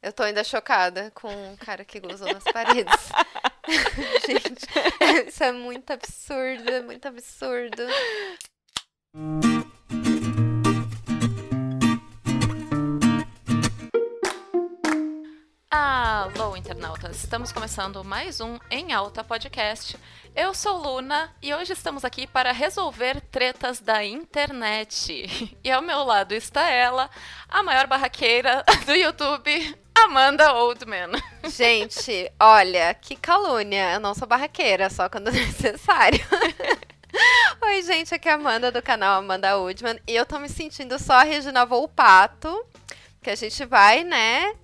Eu tô ainda chocada com o cara que gozou nas paredes. Gente, isso é muito absurdo, é muito absurdo. Alô, internautas! Estamos começando mais um Em Alta Podcast. Eu sou Luna e hoje estamos aqui para resolver tretas da internet. E ao meu lado está ela, a maior barraqueira do YouTube, Amanda Oldman. Gente, olha, que calúnia. Eu não sou barraqueira, só quando necessário. Oi, gente, aqui é a Amanda do canal Amanda Oldman e eu tô me sentindo só a Regina Volpato que a gente vai, né,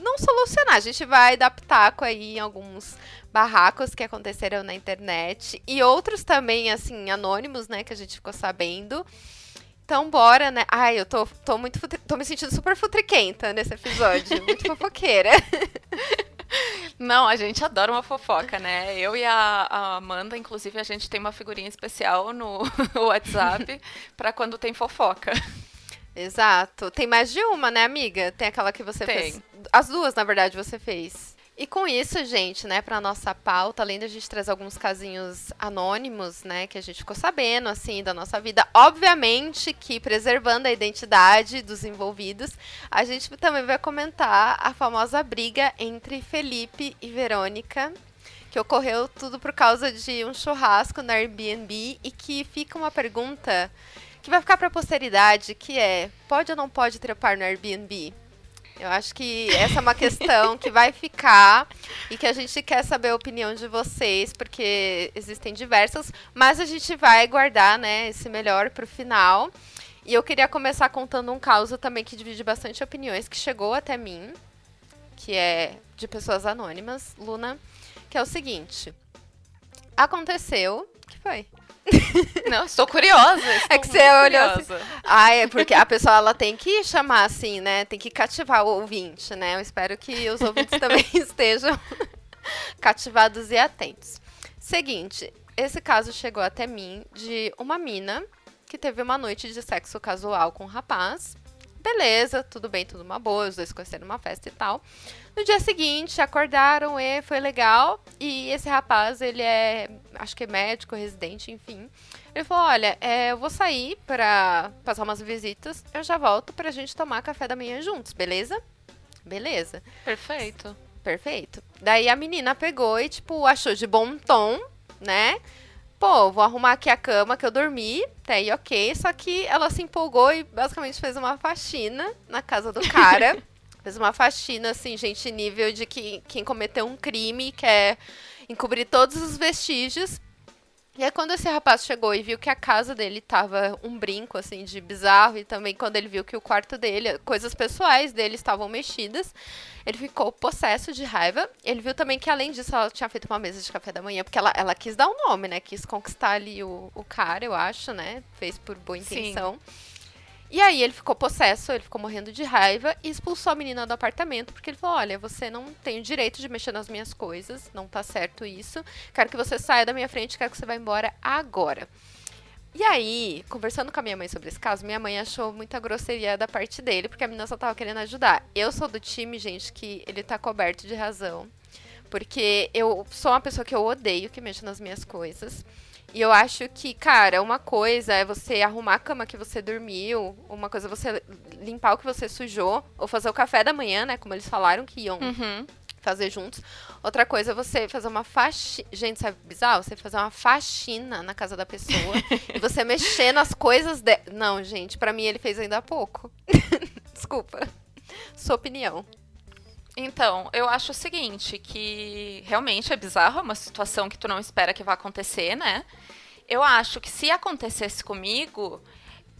não solucionar, a gente vai dar pitaco aí em alguns barracos que aconteceram na internet e outros também, assim, anônimos, né, que a gente ficou sabendo. Então, bora, né? Ai, eu tô, tô muito. tô me sentindo super futriquenta nesse episódio. muito fofoqueira. Não, a gente adora uma fofoca, né? Eu e a, a Amanda, inclusive, a gente tem uma figurinha especial no WhatsApp para quando tem fofoca. Exato. Tem mais de uma, né, amiga? Tem aquela que você Tem. fez. As duas, na verdade, você fez. E com isso, gente, né, pra nossa pauta, além da gente trazer alguns casinhos anônimos, né, que a gente ficou sabendo, assim, da nossa vida, obviamente que preservando a identidade dos envolvidos, a gente também vai comentar a famosa briga entre Felipe e Verônica, que ocorreu tudo por causa de um churrasco na Airbnb e que fica uma pergunta que vai ficar pra posteridade, que é, pode ou não pode trepar no Airbnb? Eu acho que essa é uma questão que vai ficar e que a gente quer saber a opinião de vocês, porque existem diversas, mas a gente vai guardar, né, esse melhor pro final. E eu queria começar contando um caso também que divide bastante opiniões, que chegou até mim, que é de pessoas anônimas, Luna, que é o seguinte. Aconteceu. O que foi? Não, estou curiosa. Estou É que você olhou assim. Ah, é porque a pessoa ela tem que chamar assim, né? Tem que cativar o ouvinte, né? Eu espero que os ouvintes também estejam cativados e atentos. Seguinte, esse caso chegou até mim de uma mina que teve uma noite de sexo casual com um rapaz. Beleza, tudo bem, tudo uma boa, os dois conheceram uma festa e tal. No dia seguinte, acordaram e foi legal. E esse rapaz, ele é, acho que é médico, residente, enfim. Ele falou: Olha, é, eu vou sair pra passar umas visitas, eu já volto pra gente tomar café da manhã juntos, beleza? Beleza, Perfeito. perfeito. Daí a menina pegou e, tipo, achou de bom tom, né? Pô, vou arrumar aqui a cama que eu dormi, tá aí ok. Só que ela se empolgou e basicamente fez uma faxina na casa do cara. fez uma faxina, assim, gente, nível de que quem cometeu um crime quer encobrir todos os vestígios. E aí, quando esse rapaz chegou e viu que a casa dele tava um brinco, assim, de bizarro, e também quando ele viu que o quarto dele, coisas pessoais dele estavam mexidas, ele ficou possesso de raiva. Ele viu também que, além disso, ela tinha feito uma mesa de café da manhã, porque ela, ela quis dar um nome, né? Quis conquistar ali o, o cara, eu acho, né? Fez por boa Sim. E aí ele ficou possesso, ele ficou morrendo de raiva e expulsou a menina do apartamento, porque ele falou: Olha, você não tem o direito de mexer nas minhas coisas, não tá certo isso. Quero que você saia da minha frente, quero que você vá embora agora. E aí, conversando com a minha mãe sobre esse caso, minha mãe achou muita grosseria da parte dele, porque a menina só tava querendo ajudar. Eu sou do time, gente, que ele tá coberto de razão. Porque eu sou uma pessoa que eu odeio que mexa nas minhas coisas. E eu acho que, cara, uma coisa é você arrumar a cama que você dormiu, uma coisa é você limpar o que você sujou, ou fazer o café da manhã, né? Como eles falaram que iam Uhum. fazer juntos. Outra coisa é você fazer uma faxina. Gente, sabe bizarro? Você fazer uma faxina na casa da pessoa e você mexer nas coisas de... Não, gente, pra mim ele fez ainda há pouco. Desculpa. Sua opinião. Então, eu acho o seguinte, que realmente é bizarro, é uma situação que tu não espera que vá acontecer, né? Eu acho que se acontecesse comigo,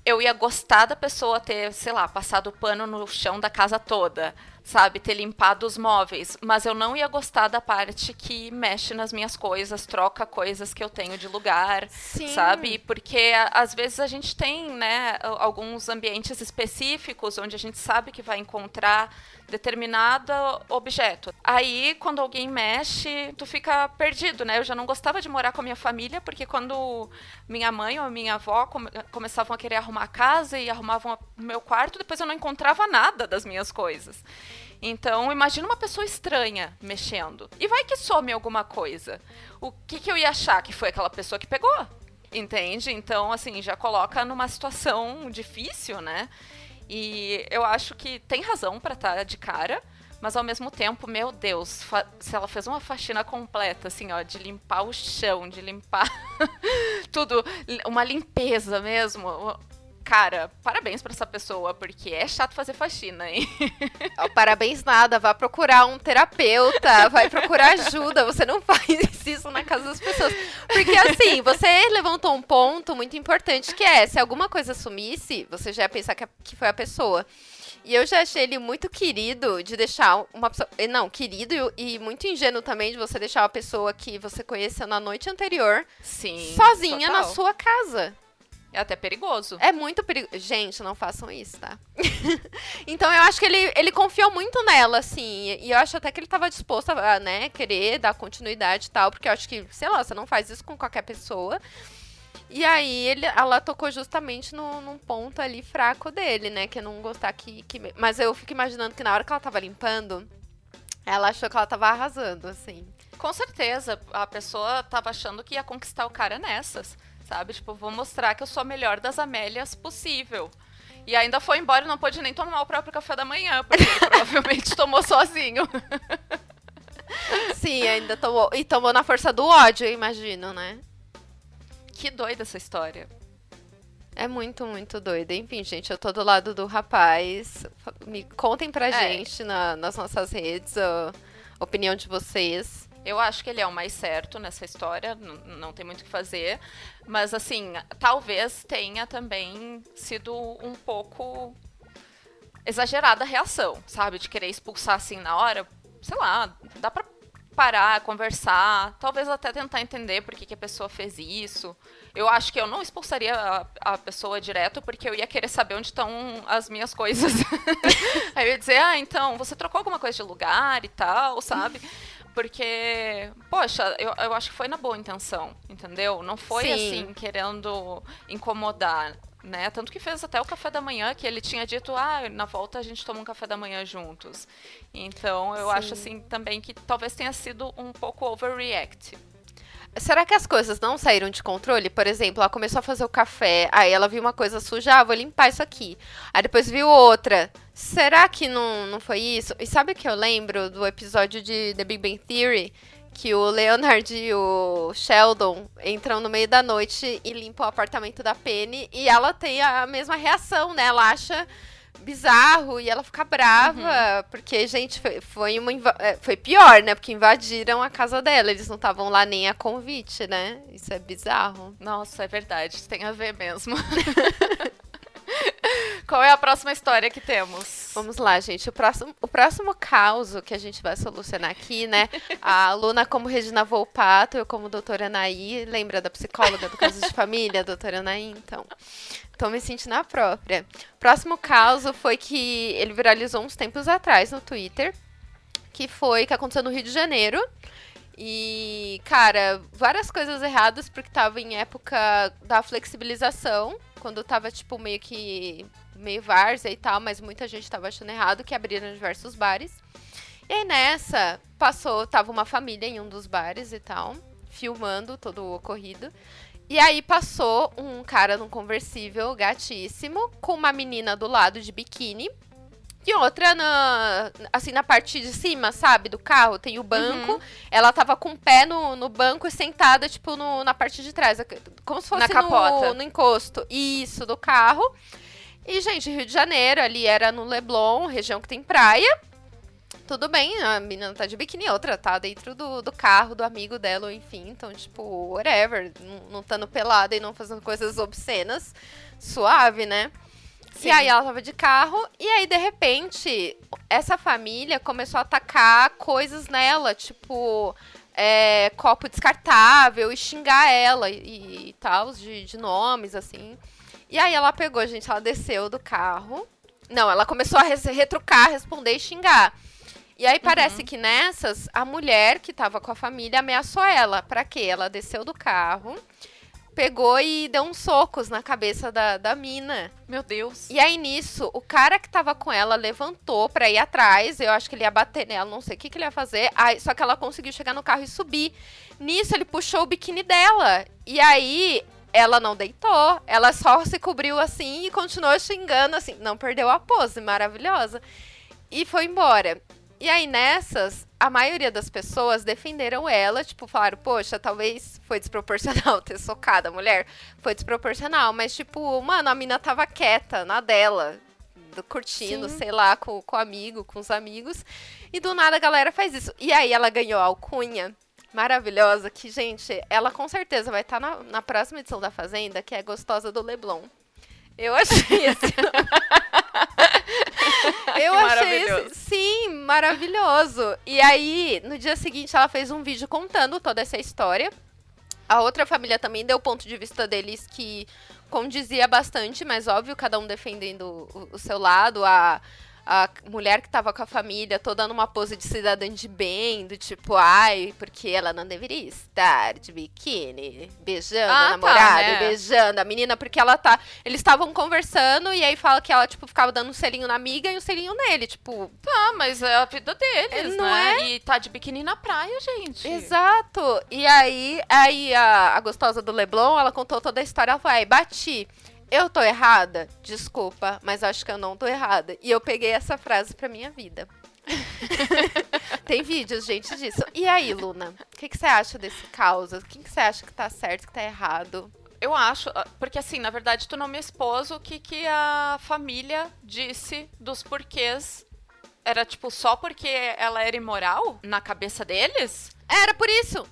eu ia gostar da pessoa ter, sei lá, passado pano no chão da casa toda, sabe? Ter limpado os móveis. Mas eu não ia gostar da parte que mexe nas minhas coisas, troca coisas que eu tenho de lugar, Sim. sabe? Porque às vezes a gente tem, né, alguns ambientes específicos onde a gente sabe que vai encontrar determinado objeto. Aí, quando alguém mexe, tu fica perdido, né? Eu já não gostava de morar com a minha família, porque quando minha mãe ou minha avó come- começavam a querer arrumar a casa e arrumavam o meu quarto, depois eu não encontrava nada das minhas coisas. Então, imagina uma pessoa estranha mexendo. E vai que some alguma coisa. O que, que eu ia achar? Que foi aquela pessoa que pegou? Entende? Então, assim, já coloca numa situação difícil, né? E eu acho que tem razão para estar tá de cara, mas ao mesmo tempo, meu Deus, se ela fez uma faxina completa, assim, ó, de limpar o chão, de limpar tudo, uma limpeza mesmo, cara, parabéns pra essa pessoa, porque é chato fazer faxina, hein? Parabéns nada, vá procurar um terapeuta, vai procurar ajuda, você não faz isso na casa das pessoas. Porque assim, você levantou um ponto muito importante, que é, se alguma coisa sumisse, você já ia pensar que, que foi a pessoa. E eu já achei ele muito querido de deixar uma pessoa. Eh, não, querido e, e, muito ingênuo também de você deixar uma pessoa que você conheceu na noite anterior Sim, sozinha total. na sua casa. É até perigoso. É muito perigoso. Gente, não façam isso, tá? então eu acho que ele, ele confiou muito nela, assim. E eu acho até que ele tava disposto a, né, querer dar continuidade e tal. Porque eu acho que, sei lá, você não faz isso com qualquer pessoa. E aí ele, ela tocou justamente no, num ponto ali fraco dele, né? Que não gostar que, que. Mas eu fico imaginando que na hora que ela tava limpando, ela achou que ela tava arrasando, assim. Com certeza. A pessoa tava achando que ia conquistar o cara nessas sabe? Tipo, vou mostrar que eu sou a melhor das Amélias possível. E ainda foi embora e não pôde nem tomar o próprio café da manhã, porque ele provavelmente tomou sozinho. Sim, ainda tomou. E tomou na força do ódio, eu imagino, né? Que doida essa história. É muito, muito doida. Enfim, gente, eu tô do lado do rapaz. Me contem pra é. gente na, nas nossas redes a opinião de vocês. Eu acho que ele é o mais certo nessa história, não tem muito o que fazer. Mas, assim, talvez tenha também sido um pouco exagerada a reação, sabe? De querer expulsar assim na hora. Sei lá, dá pra parar, conversar, talvez até tentar entender por que, que a pessoa fez isso. Eu acho que eu não expulsaria a, a pessoa direto, porque eu ia querer saber onde estão as minhas coisas. Aí eu ia dizer, ah, então, você trocou alguma coisa de lugar e tal, sabe? Porque, poxa, eu, eu acho que foi na boa intenção, entendeu? Não foi Sim. assim, querendo incomodar, né? Tanto que fez até o café da manhã, que ele tinha dito, ah, na volta a gente toma um café da manhã juntos. Então, eu Sim. acho assim também que talvez tenha sido um pouco overreact. Será que as coisas não saíram de controle? Por exemplo, ela começou a fazer o café, aí ela viu uma coisa suja, ah, vou limpar isso aqui. Aí depois viu outra. Será que não, não foi isso? E sabe o que eu lembro do episódio de The Big Bang Theory? Que o Leonard e o Sheldon entram no meio da noite e limpam o apartamento da Penny e ela tem a mesma reação, né? Ela acha bizarro e ela fica brava, uhum. porque, gente, foi, foi, uma é, foi pior, né? Porque invadiram a casa dela, eles não estavam lá nem a convite, né? Isso é bizarro. Nossa, é verdade, tem a ver mesmo. Qual é a próxima história que temos? Vamos lá, gente. O próximo, o próximo caos que a gente vai solucionar aqui, né? A Luna como Regina Volpato, eu como doutora Anaí. Lembra da psicóloga do caso de família, doutora Anaí? Então, tô me sentindo a própria. Próximo caos foi que ele viralizou uns tempos atrás no Twitter, que foi que aconteceu no Rio de Janeiro. E, cara, várias coisas erradas, porque tava em época da flexibilização, quando tava, tipo, meio que meio várzea e tal, mas muita gente tava achando errado, que abriram diversos bares. E aí nessa, passou, tava uma família em um dos bares e tal, filmando todo o ocorrido. E aí passou um cara num conversível gatíssimo, com uma menina do lado de biquíni. E outra na, assim, na parte de cima, sabe, do carro, tem o banco. Uhum. Ela tava com o pé no, no banco e sentada, tipo, no, na parte de trás. Como se fosse na capota. No, no encosto. Isso, do carro. E, gente, Rio de Janeiro, ali era no Leblon, região que tem praia. Tudo bem, a menina tá de biquíni, outra tá dentro do, do carro do amigo dela, enfim. Então, tipo, whatever. Não, não estando pelada e não fazendo coisas obscenas. Suave, né? Sim. E aí ela tava de carro, e aí, de repente, essa família começou a atacar coisas nela, tipo. É, copo descartável e xingar ela e, e tal, de, de nomes, assim. E aí ela pegou, gente, ela desceu do carro. Não, ela começou a retrucar, responder e xingar. E aí parece uhum. que nessas, a mulher que tava com a família ameaçou ela. Pra quê? Ela desceu do carro, pegou e deu uns socos na cabeça da, da mina. Meu Deus. E aí nisso, o cara que tava com ela levantou pra ir atrás. Eu acho que ele ia bater nela, não sei o que, que ele ia fazer. Aí, só que ela conseguiu chegar no carro e subir. Nisso, ele puxou o biquíni dela. E aí, ela não deitou. Ela só se cobriu assim e continuou xingando, assim. Não perdeu a pose, maravilhosa. E foi embora. E aí nessas, a maioria das pessoas defenderam ela, tipo, falaram, poxa, talvez foi desproporcional ter socado a mulher. Foi desproporcional, mas tipo, mano, a mina tava quieta na dela, curtindo, Sim. sei lá, com, com o amigo, com os amigos. E do nada a galera faz isso. E aí ela ganhou a alcunha maravilhosa, que, gente, ela com certeza vai estar tá na, na próxima edição da Fazenda, que é Gostosa do Leblon. Eu achei esse. Eu achei esse, sim, maravilhoso. E aí, no dia seguinte, ela fez um vídeo contando toda essa história. A outra família também deu o ponto de vista deles que condizia bastante, mas óbvio, cada um defendendo o, o seu lado. A, a mulher que tava com a família toda numa pose de cidadã de bem, do tipo, ai, porque ela não deveria estar de biquíni, beijando ah, a tá, namorada, tá, né? beijando a menina, porque ela tá. Eles estavam conversando e aí fala que ela, tipo, ficava dando um selinho na amiga e um selinho nele, tipo. Tá, mas é a vida deles, não né? É? E tá de biquíni na praia, gente. Exato. E aí, aí a, a gostosa do Leblon, ela contou toda a história, ela falou, ai, bati. Eu tô errada? Desculpa, mas acho que eu não tô errada. E eu peguei essa frase pra minha vida. Tem vídeos, gente, disso. E aí, Luna? O que, que você acha desse caos? O que, que você acha que tá certo, que tá errado? Eu acho, ah, porque assim, na verdade, tu não me expôs o que, que a família disse dos porquês. Era tipo só porque ela era imoral na cabeça deles? Era por isso!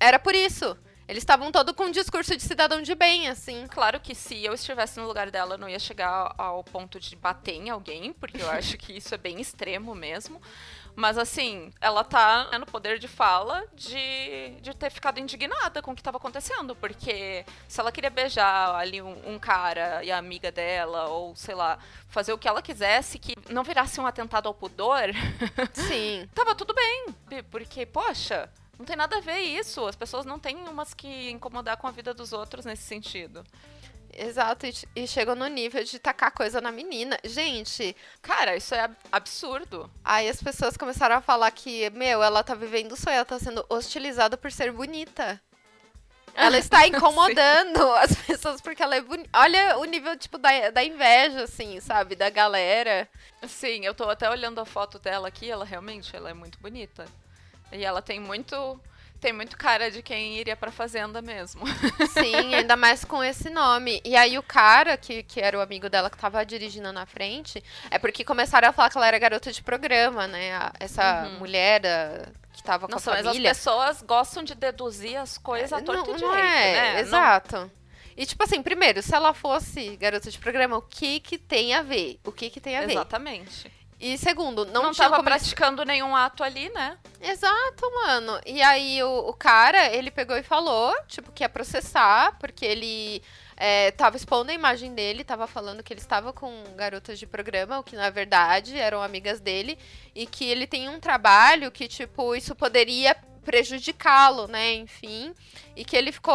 Era por isso! Eles estavam todo com um discurso de cidadão de bem, assim. Claro que se eu estivesse no lugar dela, eu não ia chegar ao ponto de bater em alguém, porque eu acho que isso é bem extremo mesmo. Mas assim, ela tá né, no poder de fala de, de ter ficado indignada com o que estava acontecendo. Porque se ela queria beijar ali um, um, cara e a amiga dela, ou sei lá, fazer o que ela quisesse, que não virasse um atentado ao pudor. Sim. tava tudo bem. Porque, poxa, não tem nada a ver isso. As pessoas não têm umas que incomodar com a vida dos outros nesse sentido. Exato, e, e chegou no nível de tacar coisa na menina. Gente, cara, isso é absurdo. Aí as pessoas começaram a falar que, meu, ela tá vivendo sonho, ela tá sendo hostilizada por ser bonita. Ela está incomodando as pessoas porque ela é bonita. Olha o nível, tipo, da, da inveja, assim, sabe? Da galera. Sim, eu tô até olhando a foto dela aqui, ela realmente ela é muito bonita. E ela tem muito tem muito cara de quem iria pra fazenda mesmo. Sim, ainda mais com esse nome. E aí o cara, que, que era o amigo dela que tava dirigindo na frente, é porque começaram a falar que ela era garota de programa, né? Essa uhum. mulher que tava com Nossa, a família. Mas as pessoas gostam de deduzir as coisas à torta não, e direito, é, né? Exato. Não... E, tipo assim, primeiro, se ela fosse garota de programa, o que que tem a ver? O que que tem a ver? Exatamente. E segundo, não, não tinha tava como praticando nenhum ato ali, né? Exato, mano. E aí o, o, cara, ele pegou e falou, tipo, que ia processar, porque ele é, tava expondo a imagem dele, tava falando que ele estava com garotas de programa, o que na verdade eram amigas dele, e que ele tem um trabalho que, tipo, isso poderia prejudicá-lo, né? Enfim. E que ele ficou.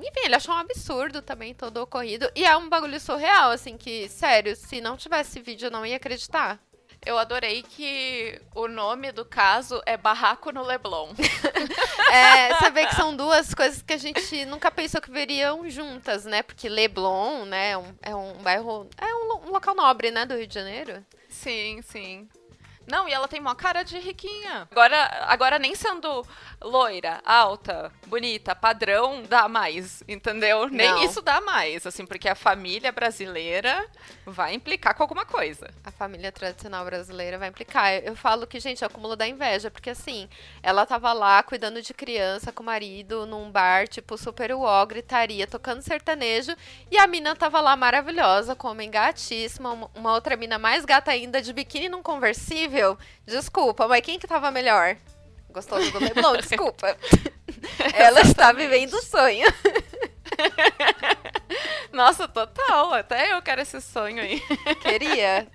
Enfim, ele achou um absurdo também todo o ocorrido. E é um bagulho surreal, assim, que, sério, se não tivesse vídeo, eu não ia acreditar. Eu adorei que o nome do caso é Barraco no Leblon. é, você vê que são duas coisas que a gente nunca pensou que veriam juntas, né? Porque Leblon, né, é um, é um bairro. É um, um local nobre, né, do Rio de Janeiro. Sim, sim. Não, e ela tem uma cara de riquinha. Agora, agora nem sendo loira, alta, bonita, padrão, dá mais, entendeu? Nem Não. isso dá mais, assim, porque a família brasileira vai implicar com alguma coisa. A família tradicional brasileira vai implicar. Eu, eu falo que, gente, é o acúmulo da inveja, porque assim, ela tava lá cuidando de criança com o marido num bar, tipo, super uó, gritaria, tocando sertanejo, e a mina tava lá maravilhosa, com homem gatíssima, uma outra mina mais gata ainda, de biquíni num conversível horrível. Desculpa, mas quem que tava melhor? Gostoso do Leblon, desculpa. Ela está vivendo o sonho. Nossa, total. Até eu quero esse sonho aí. Queria.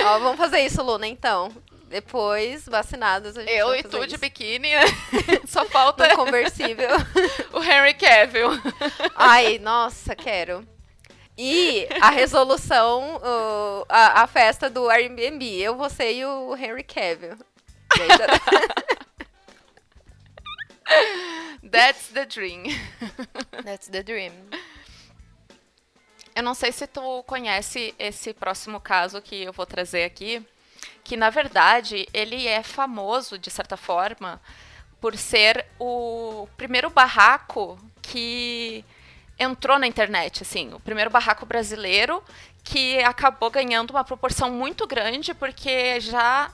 Ó, vamos fazer isso, Luna, então. Depois, vacinados, a gente Eu e tu de isso. biquíni, só falta No conversível. o Henry Cavill. Ai, nossa, quero. E a resolução, o- a, a festa do Airbnb. Eu, você e o Henry Cavill. That's the dream. That's the dream. Eu não sei se tu conhece esse próximo caso que eu vou trazer aqui, que na verdade ele é famoso de certa forma por ser o primeiro barraco que entrou na internet, assim, o primeiro barraco brasileiro que acabou ganhando uma proporção muito grande porque já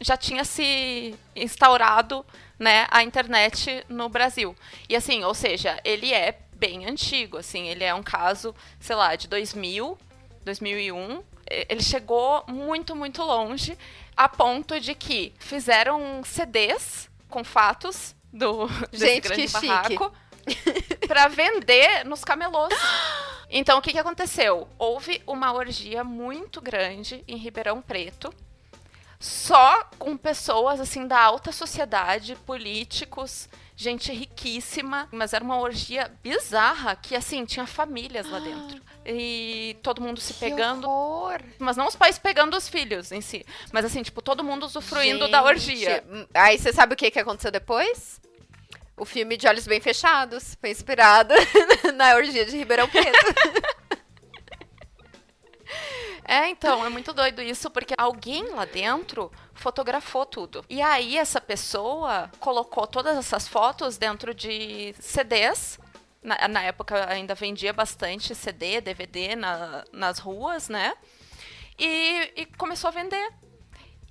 já tinha se instaurado, né, a internet no Brasil. E assim, ou seja, ele é bem antigo, assim, ele é um caso, sei lá, de 2000, 2001. E- Ele chegou muito, muito longe, a ponto de que fizeram CDs com fatos do desse Gente, grande que chique. para vender nos camelôs. Então, o que, que aconteceu? Houve uma orgia muito grande em Ribeirão Preto, só com pessoas assim da alta sociedade, políticos, gente riquíssima, mas era uma orgia bizarra que assim tinha famílias lá dentro. E todo mundo se pegando, Que horror. mas não os pais pegando os filhos em si, mas assim, tipo, todo mundo usufruindo da Gente, orgia. hum, Aí você sabe o que, que aconteceu depois? O filme De Olhos Bem Fechados foi inspirado na orgia de Ribeirão Preto. É, então, é muito doido isso, porque alguém lá dentro fotografou tudo. E aí, essa pessoa colocou todas essas fotos dentro de CDs. Na, na época ainda vendia bastante CD, DVD na- nas ruas, né? E, e começou a vender.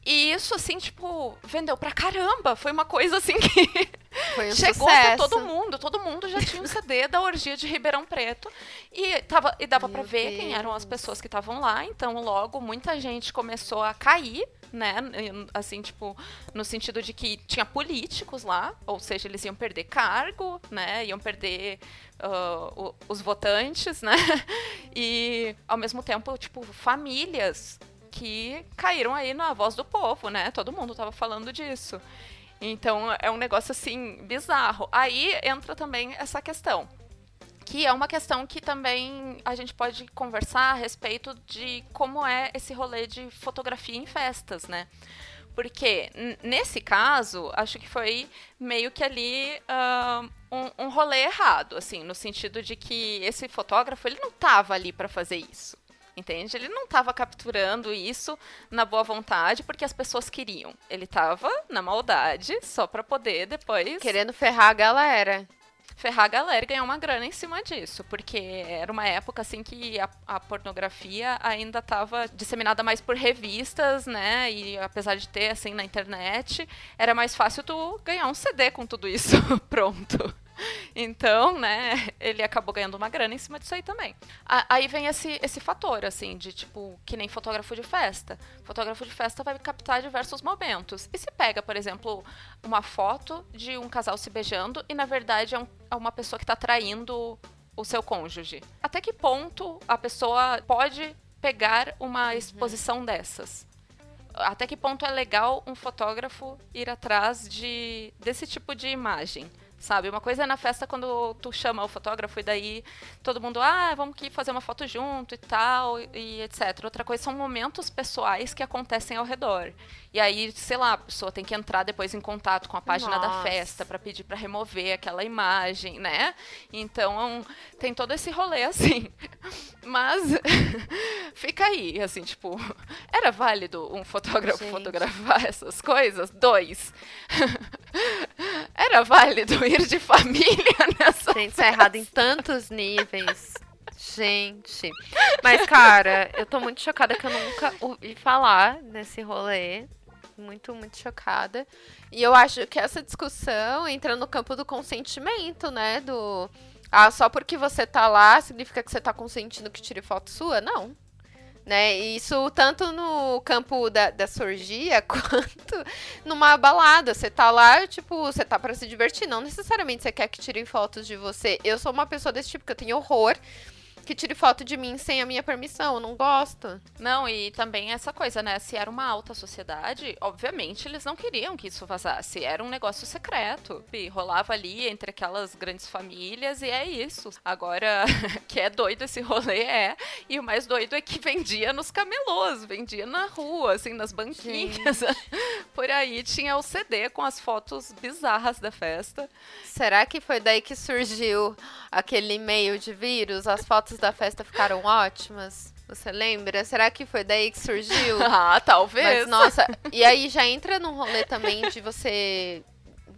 E isso, assim, tipo, vendeu pra caramba. Foi uma coisa assim que um chegou sucesso. pra todo mundo. Todo mundo já tinha um CD da orgia de Ribeirão Preto. E, tava, e dava pra Meu ver quem eram as pessoas que estavam lá. Então, logo, muita gente começou a cair, né? Assim, tipo, no sentido de que tinha políticos lá. Ou seja, eles iam perder cargo, né? Iam perder o- os votantes, né? E, ao mesmo tempo, tipo, famílias que caíram aí na voz do povo, né? Todo mundo tava falando disso. Então é um negócio assim bizarro. Aí entra também essa questão, que é uma questão que também a gente pode conversar a respeito de como é esse rolê de fotografia em festas, né? Porque nesse caso, acho que foi meio que ali ah, um, um rolê errado, assim, no sentido de que esse fotógrafo ele não tava ali para fazer isso. Entende? Ele não estava capturando isso na boa vontade porque as pessoas queriam. Ele estava na maldade só para poder depois Querendo ferrar a galera. ferrar a galera e ganhar uma grana em cima disso. Porque era uma época assim que a, a pornografia ainda estava disseminada mais por revistas, né? E apesar de ter assim na internet, era mais fácil tu ganhar um CD com tudo isso pronto. Então, né, ele acabou ganhando uma grana em cima disso aí também. Aí vem esse, esse fator, assim, de tipo, que nem fotógrafo de festa. Fotógrafo de festa vai captar diversos momentos. E se pega, por exemplo, uma foto de um casal se beijando e, na verdade, é, um- é uma pessoa que está traindo o seu cônjuge. Até que ponto a pessoa pode pegar uma exposição dessas? Até que ponto é legal um fotógrafo ir atrás de desse tipo de imagem? Sabe, uma coisa é na festa quando tu chama o fotógrafo e daí todo mundo, ah, vamos aqui fazer uma foto junto e tal, e etc. Outra coisa são momentos pessoais que acontecem ao redor. E aí, sei lá, a pessoa tem que entrar depois em contato com a página da Nossa. festa para pedir para remover aquela imagem, né? Então, tem todo esse rolê assim. Mas fica aí, assim, tipo, era válido um fotógrafo Gente. fotografar essas coisas? Dois. Era válido ir de família nessa. Gente, isso é errado em tantos níveis. Gente. Mas, cara, eu tô muito chocada que eu nunca ouvi falar nesse rolê. Muito, muito chocada. E eu acho que essa discussão entra no campo do consentimento, né? Do. Ah, só porque você tá lá significa que você tá consentindo que tire foto sua? Não. Né? Isso tanto no campo da, da surgia quanto numa balada. Você tá lá, tipo, você tá pra se divertir. Não necessariamente você quer que tirem fotos de você. Eu sou uma pessoa desse tipo que eu tenho horror que tire foto de mim sem a minha permissão, eu não gosto. Não, e também essa coisa, né? Se era uma alta sociedade, obviamente eles não queriam que isso vazasse. Era um negócio secreto. E rolava ali entre aquelas grandes famílias e é isso. Agora, que é doido esse rolê é. E o mais doido é que vendia nos camelôs, vendia na rua, assim, nas banquinhas. Por aí tinha o CD com as fotos bizarras da festa. Será que foi daí que surgiu aquele e-mail de vírus? As fotos da festa ficaram ótimas? Você lembra? Será que foi daí que surgiu? ah, talvez. Mas, nossa, e aí já entra num rolê também de você,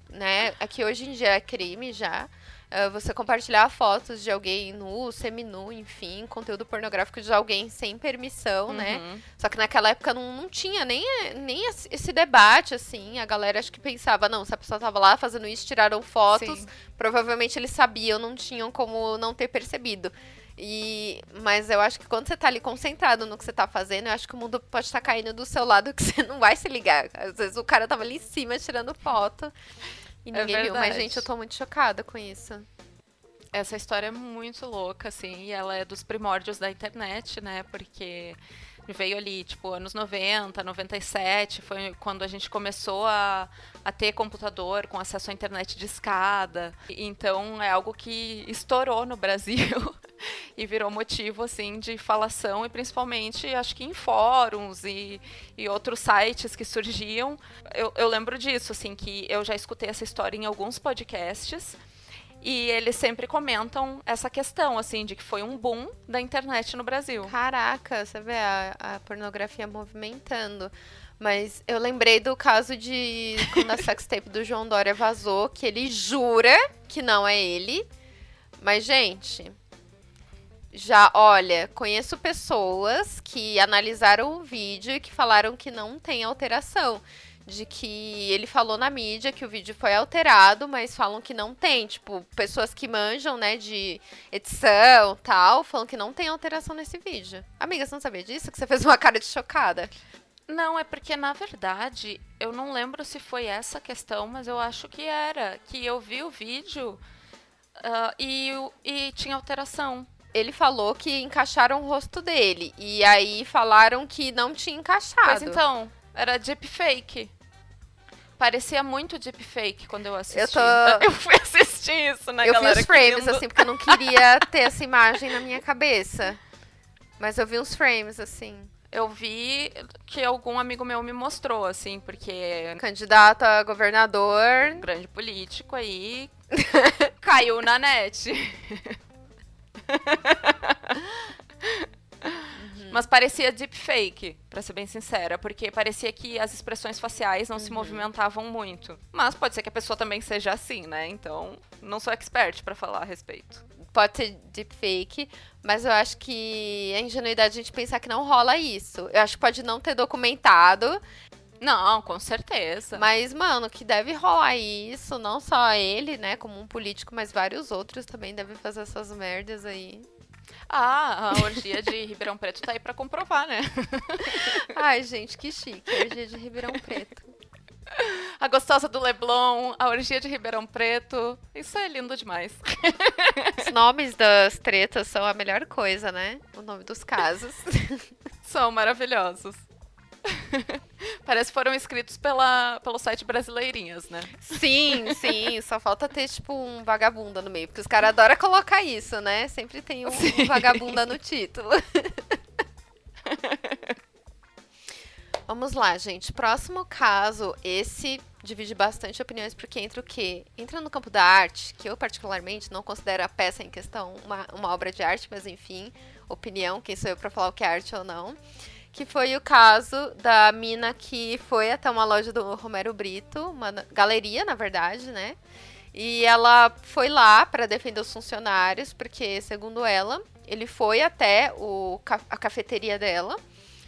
né? Aqui hoje em dia é crime já. Uh, você compartilhar fotos de alguém nu, seminu, enfim, conteúdo pornográfico de alguém sem permissão, né? uhum. né? Só que naquela época não, não tinha nem, nem esse debate, assim. A galera acho que pensava, não, se a pessoa tava lá fazendo isso, tiraram fotos, Sim. provavelmente eles sabiam, não tinham como não ter percebido. E, mas eu acho que quando você tá ali concentrado no que você tá fazendo, eu acho que o mundo pode estar tá caindo do seu lado que você não vai se ligar. Às vezes o cara tava ali em cima tirando foto. E é ninguém é viu, mas gente, eu tô muito chocada com isso. Essa história é muito louca, assim, e ela é dos primórdios da internet, né? Porque veio ali, tipo, anos 90, 97, foi quando a gente começou a, a ter computador com acesso à internet de escada. Então é algo que estourou no Brasil e virou motivo, assim, de falação e principalmente, acho que em fóruns e, e outros sites que surgiam. Eu, eu lembro disso, assim, que eu já escutei essa história em alguns podcasts e eles sempre comentam essa questão, assim, de que foi um boom da internet no Brasil. Caraca, você vê a, a pornografia movimentando. Mas eu lembrei do caso de quando a sextape do João Dória vazou, que ele jura que não é ele. Mas, gente, já, olha, conheço pessoas que analisaram o vídeo e que falaram que não tem alteração de que ele falou na mídia que o vídeo foi alterado, mas falam que não tem. Tipo, pessoas que manjam, né, de edição tal, falam que não tem alteração nesse vídeo. Amiga, você não sabia disso? Que você fez uma cara de chocada. Não, é porque, na verdade, eu não lembro se foi essa questão, mas eu acho que era. Que eu vi o vídeo uh, e, e tinha alteração ele falou que encaixaram o rosto dele. E aí falaram que não tinha encaixado. Mas então, era deepfake. Parecia muito deepfake quando eu assisti. Eu, tô... eu fui assistir isso, né, eu galera? Eu vi os frames, assim, porque eu não queria ter essa imagem na minha cabeça. Mas eu vi uns frames, assim. Eu vi que algum amigo meu me mostrou, assim, porque... Candidato a governador. grande político aí. caiu na net. Mas parecia deepfake, para ser bem sincera, porque parecia que as expressões faciais não uhum. se movimentavam muito. Mas pode ser que a pessoa também seja assim, né? Então, não sou expert para falar a respeito. Pode ser deepfake, mas eu acho que é ingenuidade a gente pensar que não rola isso. Eu acho que pode não ter documentado. Não, com certeza. Mas, mano, que deve rolar isso, não só ele, né, como um político, mas vários outros também devem fazer essas merdas aí. Ah, a orgia de Ribeirão Preto tá aí pra comprovar, né? Ai, gente, que chique. A orgia de Ribeirão Preto. A gostosa do Leblon, a orgia de Ribeirão Preto. Isso é lindo demais. Os nomes das tretas são a melhor coisa, né? O nome dos casos. São maravilhosos. Parece que foram escritos pela, pelo site Brasileirinhas, né? Sim, sim. Só falta ter, tipo, um vagabunda no meio. Porque os caras adoram colocar isso, né? Sempre tem um, um vagabunda no título. Vamos lá, gente. Próximo caso, esse divide bastante opiniões, porque entra o quê? Entra no campo da arte, que eu particularmente não considero a peça em questão uma, uma obra de arte, mas enfim, opinião, quem sou eu para falar o que é arte ou não que foi o caso da mina que foi até uma loja do Romero Brito, uma galeria, na verdade, né? E ela foi lá para defender os funcionários, porque, segundo ela, ele foi até o, a cafeteria dela,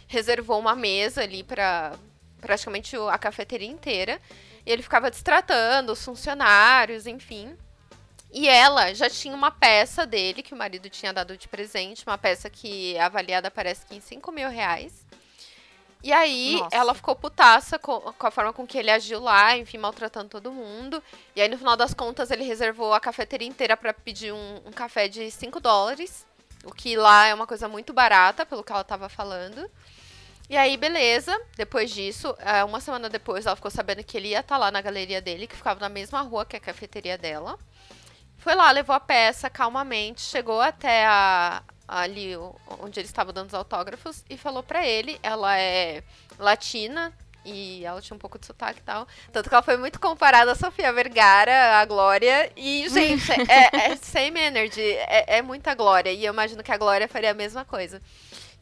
reservou uma mesa ali para praticamente a cafeteria inteira, e ele ficava destratando os funcionários, enfim. E ela já tinha uma peça dele, que o marido tinha dado de presente, uma peça que é avaliada parece que em 5 mil reais. E aí Nossa. ela ficou putaça com, com, a forma com que ele agiu lá, enfim, maltratando todo mundo. E aí, no final das contas, ele reservou a cafeteria inteira para pedir um, um, café de 5 dólares. O que lá é uma coisa muito barata, pelo que ela tava falando. E aí, beleza. Depois disso, é, uma semana depois, ela ficou sabendo que ele ia estar tá lá na galeria dele, que ficava na mesma rua que a cafeteria dela. Foi lá, levou a peça calmamente, chegou até a, ali onde ele estava dando os autógrafos e falou para ele, ela é latina e ela tinha um pouco de sotaque e tal, tanto que ela foi muito comparada a Sofia Vergara, a Glória, e gente, é, é same energy, é, é muita Glória, e eu imagino que a Glória faria a mesma coisa.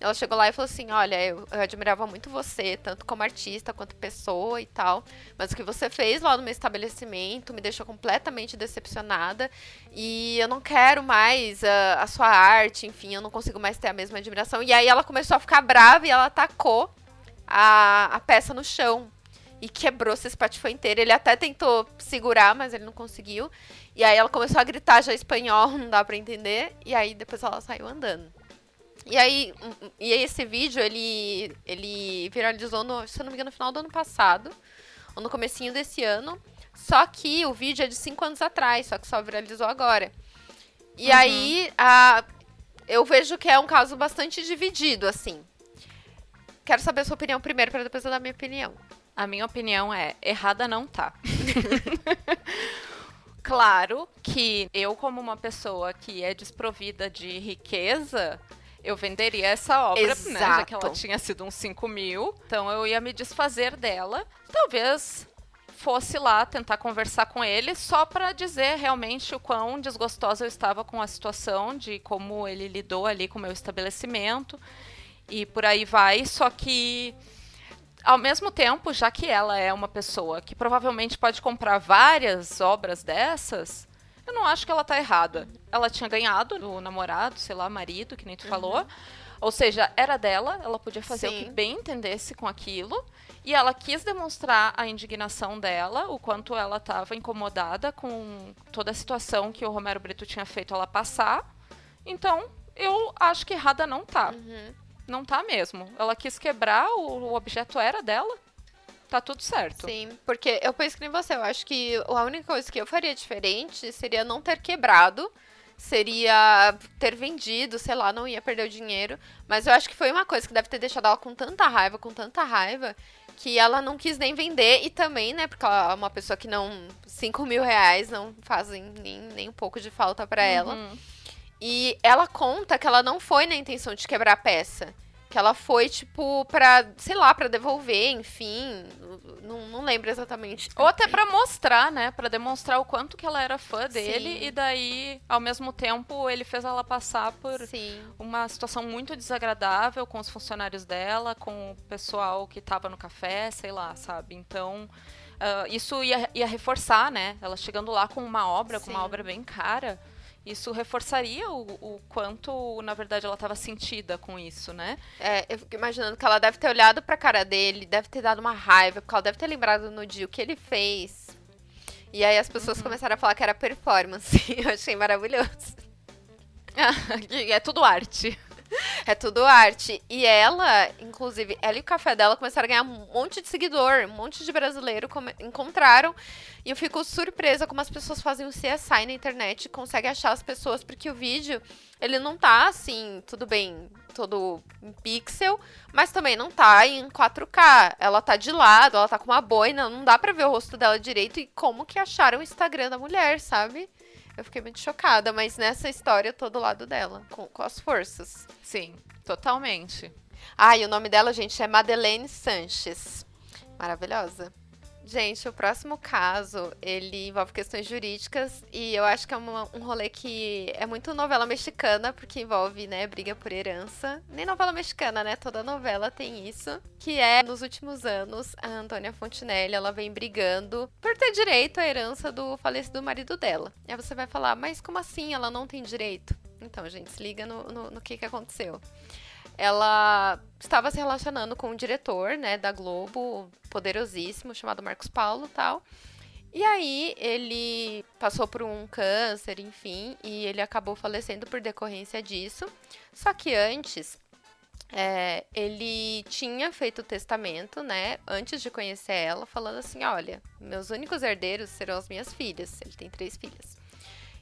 Ela chegou lá e falou assim: Olha, eu, eu, admirava muito você, tanto como artista quanto pessoa e tal. Mas o que você fez lá no meu estabelecimento me deixou completamente decepcionada. E eu não quero mais a, a sua arte, enfim, eu não consigo mais ter a mesma admiração. E aí ela começou a ficar brava e ela atacou a, a peça no chão. E quebrou, se espatifou inteiro. Ele até tentou segurar, mas ele não conseguiu. E aí ela começou a gritar já espanhol, não dá pra entender. E aí depois ela saiu andando. E aí, e esse vídeo, ele, ele viralizou, no, se eu não me engano, no final do ano passado, ou no comecinho desse ano. Só que o vídeo é de 5 anos atrás, só que só viralizou agora. E uhum. aí, a, eu vejo que é um caso bastante dividido, assim. Quero saber a sua opinião primeiro, para depois eu dar a minha opinião. A minha opinião é, errada não tá. claro que eu, como uma pessoa que é desprovida de riqueza, eu venderia essa obra, né? Já que ela tinha sido uns 5 mil. Então eu ia me desfazer dela. Talvez fosse lá tentar conversar com ele só para dizer realmente o quão desgostosa eu estava com a situação, de como ele lidou ali com o meu estabelecimento e por aí vai. Só que ao mesmo tempo, já que ela é uma pessoa que provavelmente pode comprar várias obras dessas, eu não acho que ela tá errada. Ela tinha ganhado do namorado, sei lá, marido, que nem tu uhum. falou. Ou seja, era dela, ela podia fazer Sim. o que bem entendesse com aquilo. E ela quis demonstrar a indignação dela, o quanto ela estava incomodada com toda a situação que o Romero Brito tinha feito ela passar. Então, eu acho que errada não tá. Uhum. Não tá mesmo. Ela quis quebrar, o, o objeto era dela tá tudo certo. Sim, porque eu penso que nem você, eu acho que a única coisa que eu faria diferente seria não ter quebrado, seria ter vendido, sei lá, não ia perder o dinheiro. Mas eu acho que foi uma coisa que deve ter deixado ela com tanta raiva, com tanta raiva, que ela não quis nem vender. E também, né, porque ela é uma pessoa que não. 5 mil reais não fazem nem, nem um pouco de falta para uhum. ela. E ela conta que ela não foi na intenção de quebrar a peça. Que ela foi, tipo, pra, sei lá, pra devolver, enfim. Não, não lembro exatamente. Ou até pra mostrar, né? Pra demonstrar o quanto que ela era fã dele. Sim. E daí, ao mesmo tempo, ele fez ela passar por Sim. uma situação muito desagradável com os funcionários dela, com o pessoal que tava no café, sei lá, sabe? Então. Uh, isso ia, ia reforçar, né? Ela chegando lá com uma obra, Sim. com uma obra bem cara isso reforçaria o, o quanto, na verdade, ela estava sentida com isso, né? É, eu fico imaginando que ela deve ter olhado pra cara dele, deve ter dado uma raiva, porque ela deve ter lembrado no dia o que ele fez. E aí as pessoas uhum. começaram a falar que era performance. eu achei maravilhoso. é tudo arte. É tudo arte. E ela, inclusive, ela e o café dela começaram a ganhar um monte de seguidor, um monte de brasileiro encontraram. E eu fico surpresa como as pessoas fazem o CSI na internet e conseguem achar as pessoas, porque o vídeo, ele não tá assim, tudo bem, todo em pixel, mas também não tá em 4K. Ela tá de lado, ela tá com uma boina, não dá pra ver o rosto dela direito. E como que acharam o Instagram da mulher, sabe? Eu fiquei muito chocada, mas nessa história eu tô do lado dela, com, com as forças. Sim, totalmente. Ah, e o nome dela, gente, é Madeleine Sanches. Maravilhosa. Gente, o próximo caso, ele envolve questões jurídicas e eu acho que é uma, um rolê que é muito novela mexicana, porque envolve, né, briga por herança. Nem novela mexicana, né? Toda novela tem isso. Que é, nos últimos anos, a Antônia Fontinelli, ela vem brigando por ter direito à herança do falecido marido dela. E aí você vai falar, mas como assim ela não tem direito? Então, gente, se liga no, no, no que, que aconteceu ela estava se relacionando com um diretor, né, da Globo, poderosíssimo, chamado Marcos Paulo, tal. E aí ele passou por um câncer, enfim, e ele acabou falecendo por decorrência disso. Só que antes, é, ele tinha feito o testamento, né, antes de conhecer ela, falando assim: olha, meus únicos herdeiros serão as minhas filhas. Ele tem três filhas.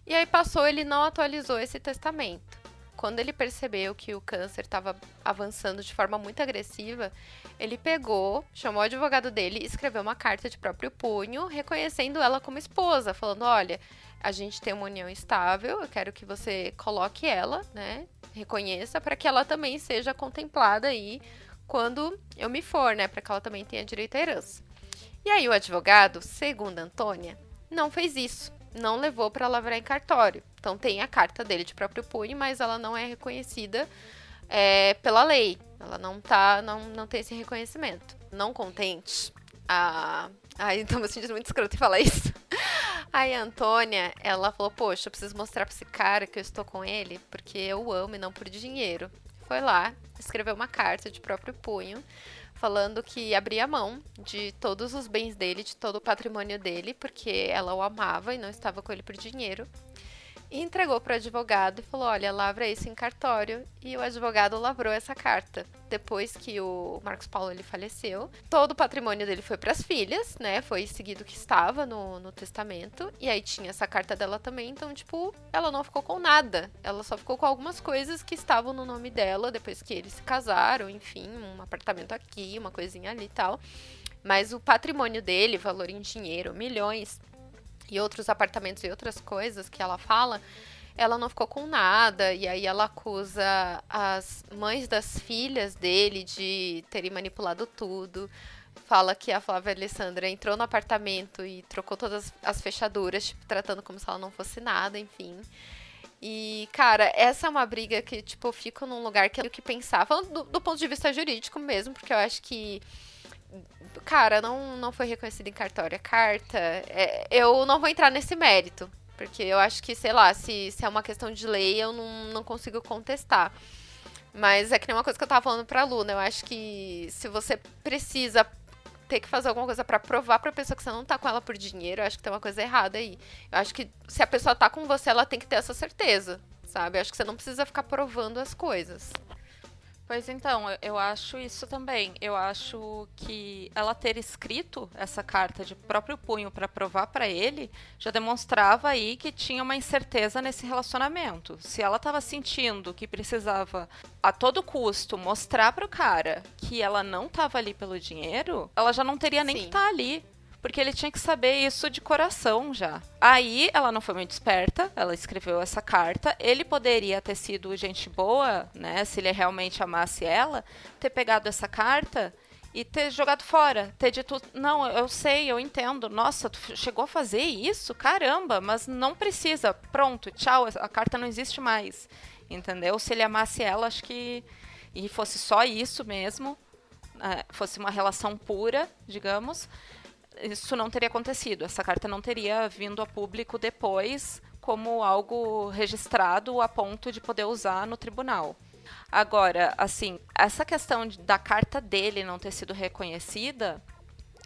E aí passou, ele não atualizou esse testamento. Quando ele percebeu que o câncer estava avançando de forma muito agressiva, ele pegou, chamou o advogado dele e escreveu uma carta de próprio punho, reconhecendo ela como esposa, falando: olha, a gente tem uma união estável, eu quero que você coloque ela, né? Reconheça para que ela também seja contemplada aí quando eu me for, né? Para que ela também tenha direito à herança. E aí o advogado, segundo Antônia, não fez isso, não levou para lavrar em cartório. Então tem a carta dele de próprio punho, mas ela não é reconhecida é, pela lei. Ela não tá, não, não tem esse reconhecimento. Não contente, a. Ai, então me sentindo muito escroto em falar isso. Aí a Antônia, ela falou: Poxa, eu preciso mostrar pra esse cara que eu estou com ele, porque eu amo e não por dinheiro. Foi lá, escreveu uma carta de próprio punho, falando que abria mão de todos os bens dele, de todo o patrimônio dele, porque ela o amava e não estava com ele por dinheiro entregou para o advogado e falou: Olha, lavra isso em cartório. E o advogado lavrou essa carta. Depois que o Marcos Paulo ele faleceu, todo o patrimônio dele foi para as filhas, né? Foi seguido que estava no, no testamento. E aí tinha essa carta dela também. Então, tipo, ela não ficou com nada. Ela só ficou com algumas coisas que estavam no nome dela depois que eles se casaram. Enfim, um apartamento aqui, uma coisinha ali e tal. Mas o patrimônio dele, valor em dinheiro, milhões, e outros apartamentos e outras coisas que ela fala, ela não ficou com nada. E aí ela acusa as mães das filhas dele de terem manipulado tudo. Fala que a Flávia Alessandra entrou no apartamento e trocou todas as fechaduras, tipo, tratando como se ela não fosse nada, enfim. E, cara, essa é uma briga que, tipo, eu fico num lugar que eu que falando do, do ponto de vista jurídico mesmo, porque eu acho que cara, não, não foi reconhecido em cartório a carta. É, eu não vou entrar nesse mérito. Porque eu acho que, sei lá, se, se é uma questão de lei, eu não, não consigo contestar. Mas é que nem uma coisa que eu tava falando pra Luna. Eu acho que se você precisa ter que fazer alguma coisa para provar pra pessoa que você não tá com ela por dinheiro, eu acho que tem uma coisa errada aí. Eu acho que se a pessoa tá com você, ela tem que ter essa certeza, sabe? Eu acho que você não precisa ficar provando as coisas. Pois então, eu acho isso também. Eu acho que ela ter escrito essa carta de próprio punho para provar para ele já demonstrava aí que tinha uma incerteza nesse relacionamento. Se ela estava sentindo que precisava a todo custo mostrar para o cara que ela não estava ali pelo dinheiro, ela já não teria nem Sim. que estar tá ali porque ele tinha que saber isso de coração já. Aí ela não foi muito esperta, ela escreveu essa carta. Ele poderia ter sido gente boa, né? Se ele realmente amasse ela, ter pegado essa carta e ter jogado fora, ter dito, não, eu sei, eu entendo, nossa, tu chegou a fazer isso? Caramba, mas não precisa, pronto, tchau, a carta não existe mais, entendeu? Se ele amasse ela, acho que, e fosse só isso mesmo, é, fosse uma relação pura, digamos, isso não teria acontecido. Essa carta não teria vindo a público depois como algo registrado a ponto de poder usar no tribunal. Agora, assim, essa questão da carta dele não ter sido reconhecida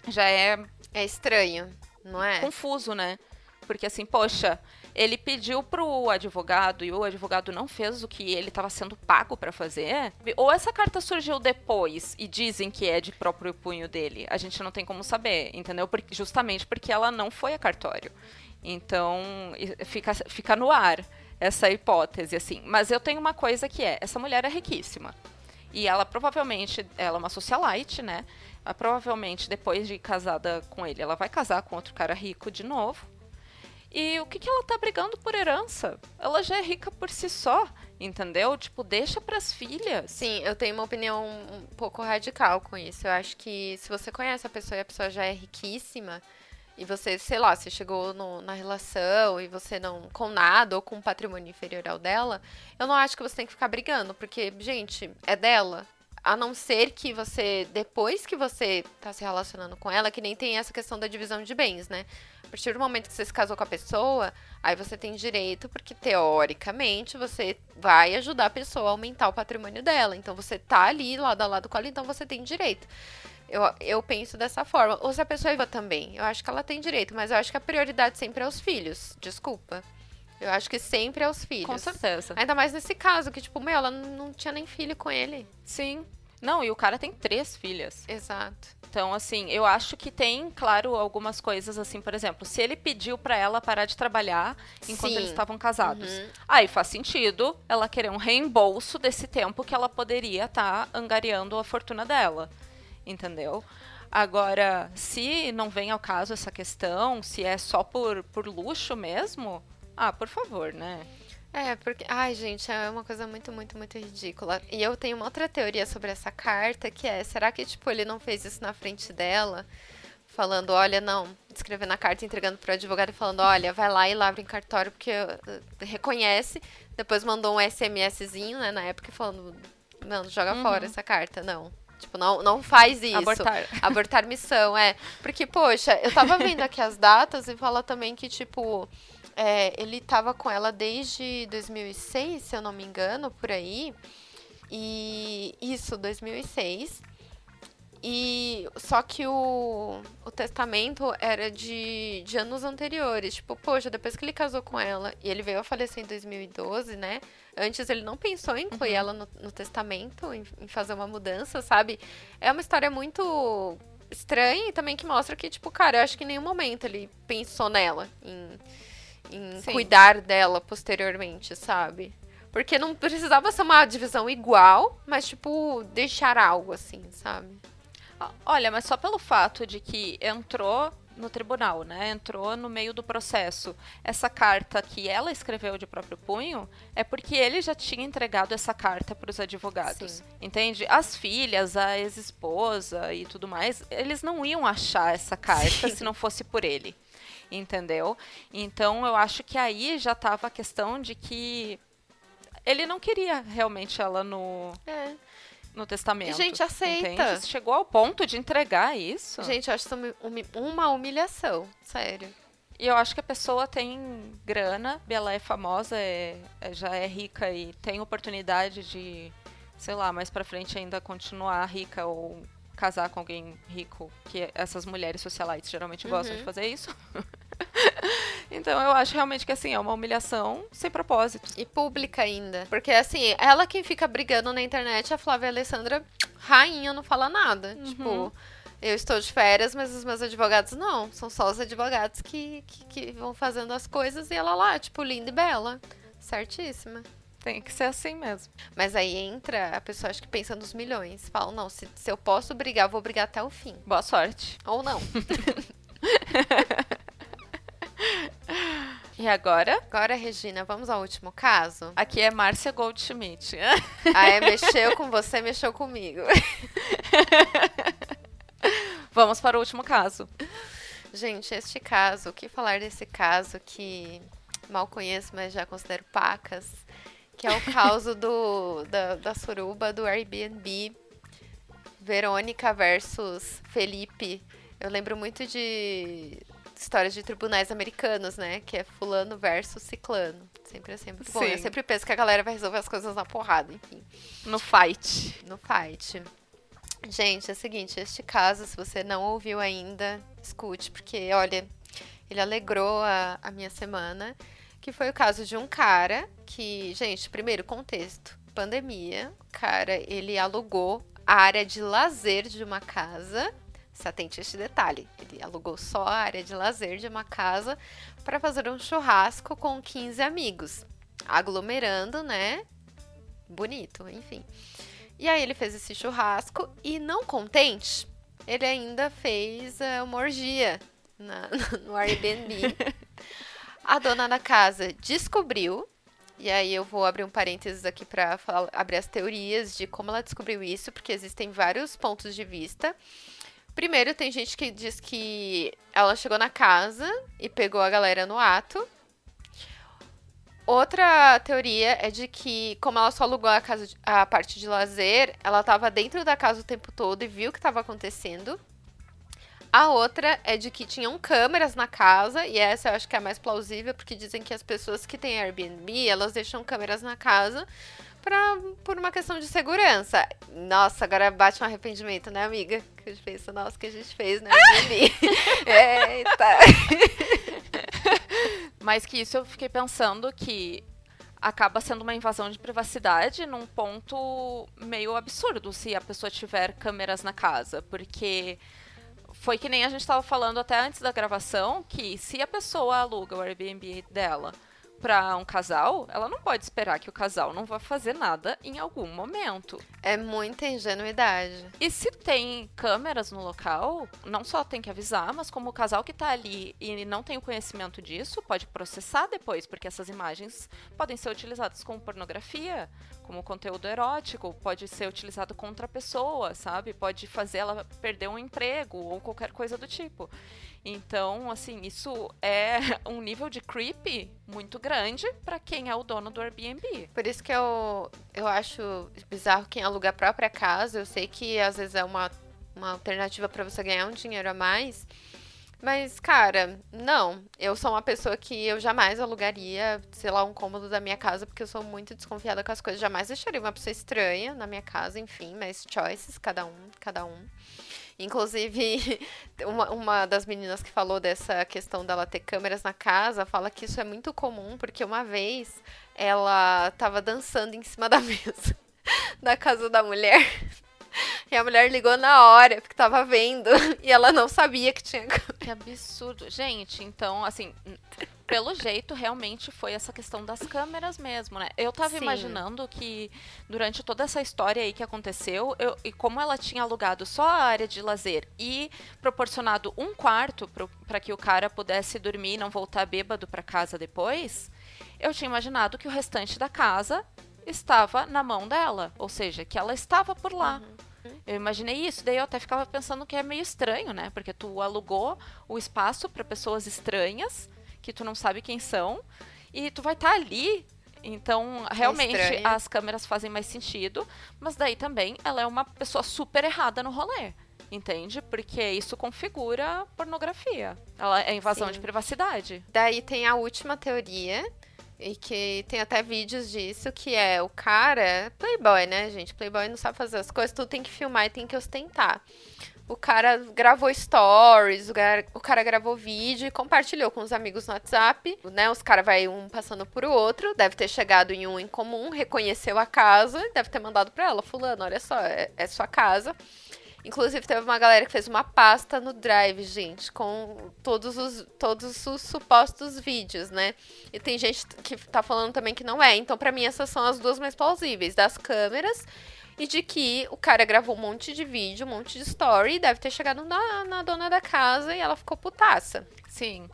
já é. É estranho, não é? Confuso, né? Porque assim, poxa, ele pediu pro advogado e o advogado não fez o que ele estava sendo pago para fazer. Ou essa carta surgiu depois e dizem que é de próprio punho dele. A gente não tem como saber, entendeu? Porque, justamente porque ela não foi a cartório. Então, fica, fica no ar essa hipótese, assim. Mas eu tenho uma coisa que é, essa mulher é riquíssima. E ela provavelmente, ela é uma socialite, né? Ela, provavelmente, depois de casada com ele, ela vai casar com outro cara rico de novo. E o que, que ela tá brigando por herança? Ela já é rica por si só, entendeu? Tipo, deixa pras filhas. Sim, eu tenho uma opinião um pouco radical com isso. Eu acho que se você conhece a pessoa e a pessoa já é riquíssima, e você, sei lá, você chegou no, na relação e você não, com nada ou com um patrimônio inferior ao dela, eu não acho que você tem que ficar brigando, porque, gente, é dela. A não ser que você, depois que você tá se relacionando com ela, que nem tem essa questão da divisão de bens, né? A partir do momento que você se casou com a pessoa, aí você tem direito, porque teoricamente você vai ajudar a pessoa a aumentar o patrimônio dela. Então você tá ali lado a lado com ela, então você tem direito. Eu, eu penso dessa forma. Ou se a pessoa é viva também. Eu acho que ela tem direito, mas eu acho que a prioridade sempre é os filhos. Desculpa. Eu acho que sempre é os filhos. Com certeza. Ainda mais nesse caso, que, tipo, meu, ela não tinha nem filho com ele. Sim. Não, e o cara tem três filhas. Exato. Então, assim, eu acho que tem, claro, algumas coisas assim, por exemplo, se ele pediu para ela parar de trabalhar enquanto Sim. eles estavam casados, Uhum. aí faz sentido ela querer um reembolso desse tempo que ela poderia estar angariando a fortuna dela. Entendeu? Agora, se não vem ao caso essa questão, se é só por, por luxo mesmo, ah, por favor, né? É, porque. Ai, gente, é uma coisa muito, muito, muito ridícula. E eu tenho uma outra teoria sobre essa carta, que é: será que, tipo, ele não fez isso na frente dela? Falando, olha, não, escrevendo a carta, entregando pro advogado e falando, olha, vai lá e lavra em cartório, porque uh, reconhece. Depois mandou um SMSzinho, né, na época, falando, não, joga Uhum. fora essa carta, não. Tipo, não, não faz isso. Abortar. Abortar missão, é. Porque, poxa, eu tava vendo aqui as datas e fala também que, tipo, é, ele tava com ela desde 2006, se eu não me engano, por aí. E isso, 2006. E só que o, o testamento era de, de anos anteriores. Tipo, poxa, depois que ele casou com ela e ele veio a falecer em 2012, né? Antes ele não pensou em incluir ela no, no testamento, em, em fazer uma mudança, sabe? É uma história muito estranha e também que mostra que, tipo, cara, eu acho que em nenhum momento ele pensou nela, em, em Sim. cuidar dela posteriormente, sabe? Porque não precisava ser uma divisão igual, mas, tipo, deixar algo assim, sabe? Ah, Olha, mas só pelo fato de que entrou no tribunal, né? Entrou no meio do processo. Essa carta que ela escreveu de próprio punho é porque ele já tinha entregado essa carta para os advogados. Sim. Entende? As filhas, a ex-esposa e tudo mais, eles não iam achar essa carta Sim. se não fosse por ele. Entendeu? Então eu acho que aí já estava a questão de que ele não queria realmente ela no, É. no testamento. E, gente, aceita. Entende? Chegou ao ponto de entregar isso. Gente, eu acho isso uma humi- uma humilhação, sério. E eu acho que a pessoa tem grana, ela é famosa, é- é- já é rica e tem oportunidade de, sei lá, mais pra frente ainda continuar rica ou casar com alguém rico, que essas mulheres socialites geralmente gostam Uhum. de fazer isso. então eu acho realmente que assim, é uma humilhação sem propósito. E pública ainda. Porque, assim, ela quem fica brigando na internet, a Flávia Alessandra, rainha, não fala nada. Uhum. Tipo, eu estou de férias, mas os meus advogados não. São só os advogados que, que, que vão fazendo as coisas e ela lá, tipo, linda e bela. Certíssima. Tem que ser assim mesmo. Mas aí entra a pessoa, acho que pensa nos milhões. Fala, não, se, se eu posso brigar, vou brigar até o fim. Boa sorte. Ou não. E agora, Agora, Regina, vamos ao último caso? aqui é Márcia Goldschmidt. Ah, é, mexeu com você, mexeu comigo. Vamos para o último caso. Gente, este caso, o que falar desse caso que mal conheço, mas já considero pacas, que é o caso do, da, da suruba do Airbnb, Verônica versus Felipe. Eu lembro muito de histórias de tribunais americanos, né? Que é fulano versus ciclano. Sempre assim, muito bom. Eu Sim. sempre penso que a galera vai resolver as coisas na porrada, enfim No fight. no fight. Gente, é o seguinte, este caso, se você não ouviu ainda, escute, porque, olha, ele alegrou a, a minha semana, que foi o caso de um cara que, gente, primeiro contexto, pandemia, o cara, ele alugou a área de lazer de uma casa, se atente a este detalhe, ele alugou só a área de lazer de uma casa para fazer um churrasco com 15 amigos, aglomerando, né, bonito, enfim. E aí ele fez esse churrasco e não contente, ele ainda fez eh, uma orgia na- no Airbnb. A dona da casa descobriu, e aí eu vou abrir um parênteses aqui para abrir as teorias de como ela descobriu isso, porque existem vários pontos de vista. Primeiro, tem gente que diz que ela chegou na casa e pegou a galera no ato. Outra teoria é de que, como ela só alugou a, casa de- a parte de lazer, ela estava dentro da casa o tempo todo e viu o que estava acontecendo. A outra é de que tinham câmeras na casa, e essa eu acho que é a mais plausível, porque dizem que as pessoas que têm Airbnb, elas deixam câmeras na casa pra, por uma questão de segurança. Nossa, agora bate um arrependimento, né, amiga? Que a gente pensa, nossa, o que a gente fez no Airbnb. Eita. Mas que isso eu fiquei pensando que acaba sendo uma invasão de privacidade num ponto meio absurdo se a pessoa tiver câmeras na casa, porque foi que nem a gente estava falando até antes da gravação, que se a pessoa aluga o Airbnb dela para um casal, ela não pode esperar que o casal não vá fazer nada em algum momento. É muita ingenuidade. E se tem câmeras no local, não só tem que avisar, mas como o casal que tá ali e não tem o conhecimento disso, pode processar depois, porque essas imagens podem ser utilizadas como pornografia, como conteúdo erótico, pode ser utilizado contra a pessoa, sabe? Pode fazer ela perder um emprego ou qualquer coisa do tipo. Então, assim, isso é um nível de creepy muito grande para quem é o dono do Airbnb. Por isso que eu, eu acho bizarro quem aluga a própria casa. Eu sei que às vezes é uma, uma alternativa para você ganhar um dinheiro a mais. Mas, cara, não. Eu sou uma pessoa que eu jamais alugaria, sei lá, um cômodo da minha casa, porque eu sou muito desconfiada com as coisas. Jamais deixaria uma pessoa estranha na minha casa, enfim, mas choices, cada um, cada um. Inclusive, uma, uma das meninas que falou dessa questão dela ter câmeras na casa fala que isso é muito comum, porque uma vez ela estava dançando em cima da mesa da casa da mulher. E a mulher ligou na hora, porque tava vendo. E ela não sabia que tinha câmera. Que absurdo. Gente, então, assim, pelo jeito, realmente foi essa questão das câmeras mesmo, né? Eu tava Sim. imaginando que durante toda essa história aí que aconteceu, eu, e como ela tinha alugado só a área de lazer e proporcionado um quarto para que o cara pudesse dormir e não voltar bêbado para casa depois, eu tinha imaginado que o restante da casa estava na mão dela, ou seja, que ela estava por lá. Uhum. Eu imaginei isso, daí eu até ficava pensando que é meio estranho, né? Porque tu alugou o espaço para pessoas estranhas que tu não sabe quem são, e tu vai estar tá ali. Então, realmente, é as câmeras fazem mais sentido, mas daí também ela é uma pessoa super errada no rolê. Entende? Porque isso configura pornografia. Ela é invasão Sim. de privacidade. Daí tem a última teoria, e que tem até vídeos disso, que é o cara, playboy, né, gente? Playboy não sabe fazer as coisas, tudo tem que filmar e tem que ostentar. O cara gravou stories, o cara, o cara gravou vídeo e compartilhou com os amigos no WhatsApp, né? Os caras vai um passando por outro, deve ter chegado em um em comum, reconheceu a casa, deve ter mandado para ela, fulano, olha só, é, é sua casa. Inclusive, teve uma galera que fez uma pasta no Drive, gente, com todos os, todos os supostos vídeos, né? E tem gente que tá falando também que não é. Então, para mim, essas são as duas mais plausíveis, das câmeras e de que o cara gravou um monte de vídeo, um monte de story, e deve ter chegado na, na dona da casa e ela ficou putaça. Sim.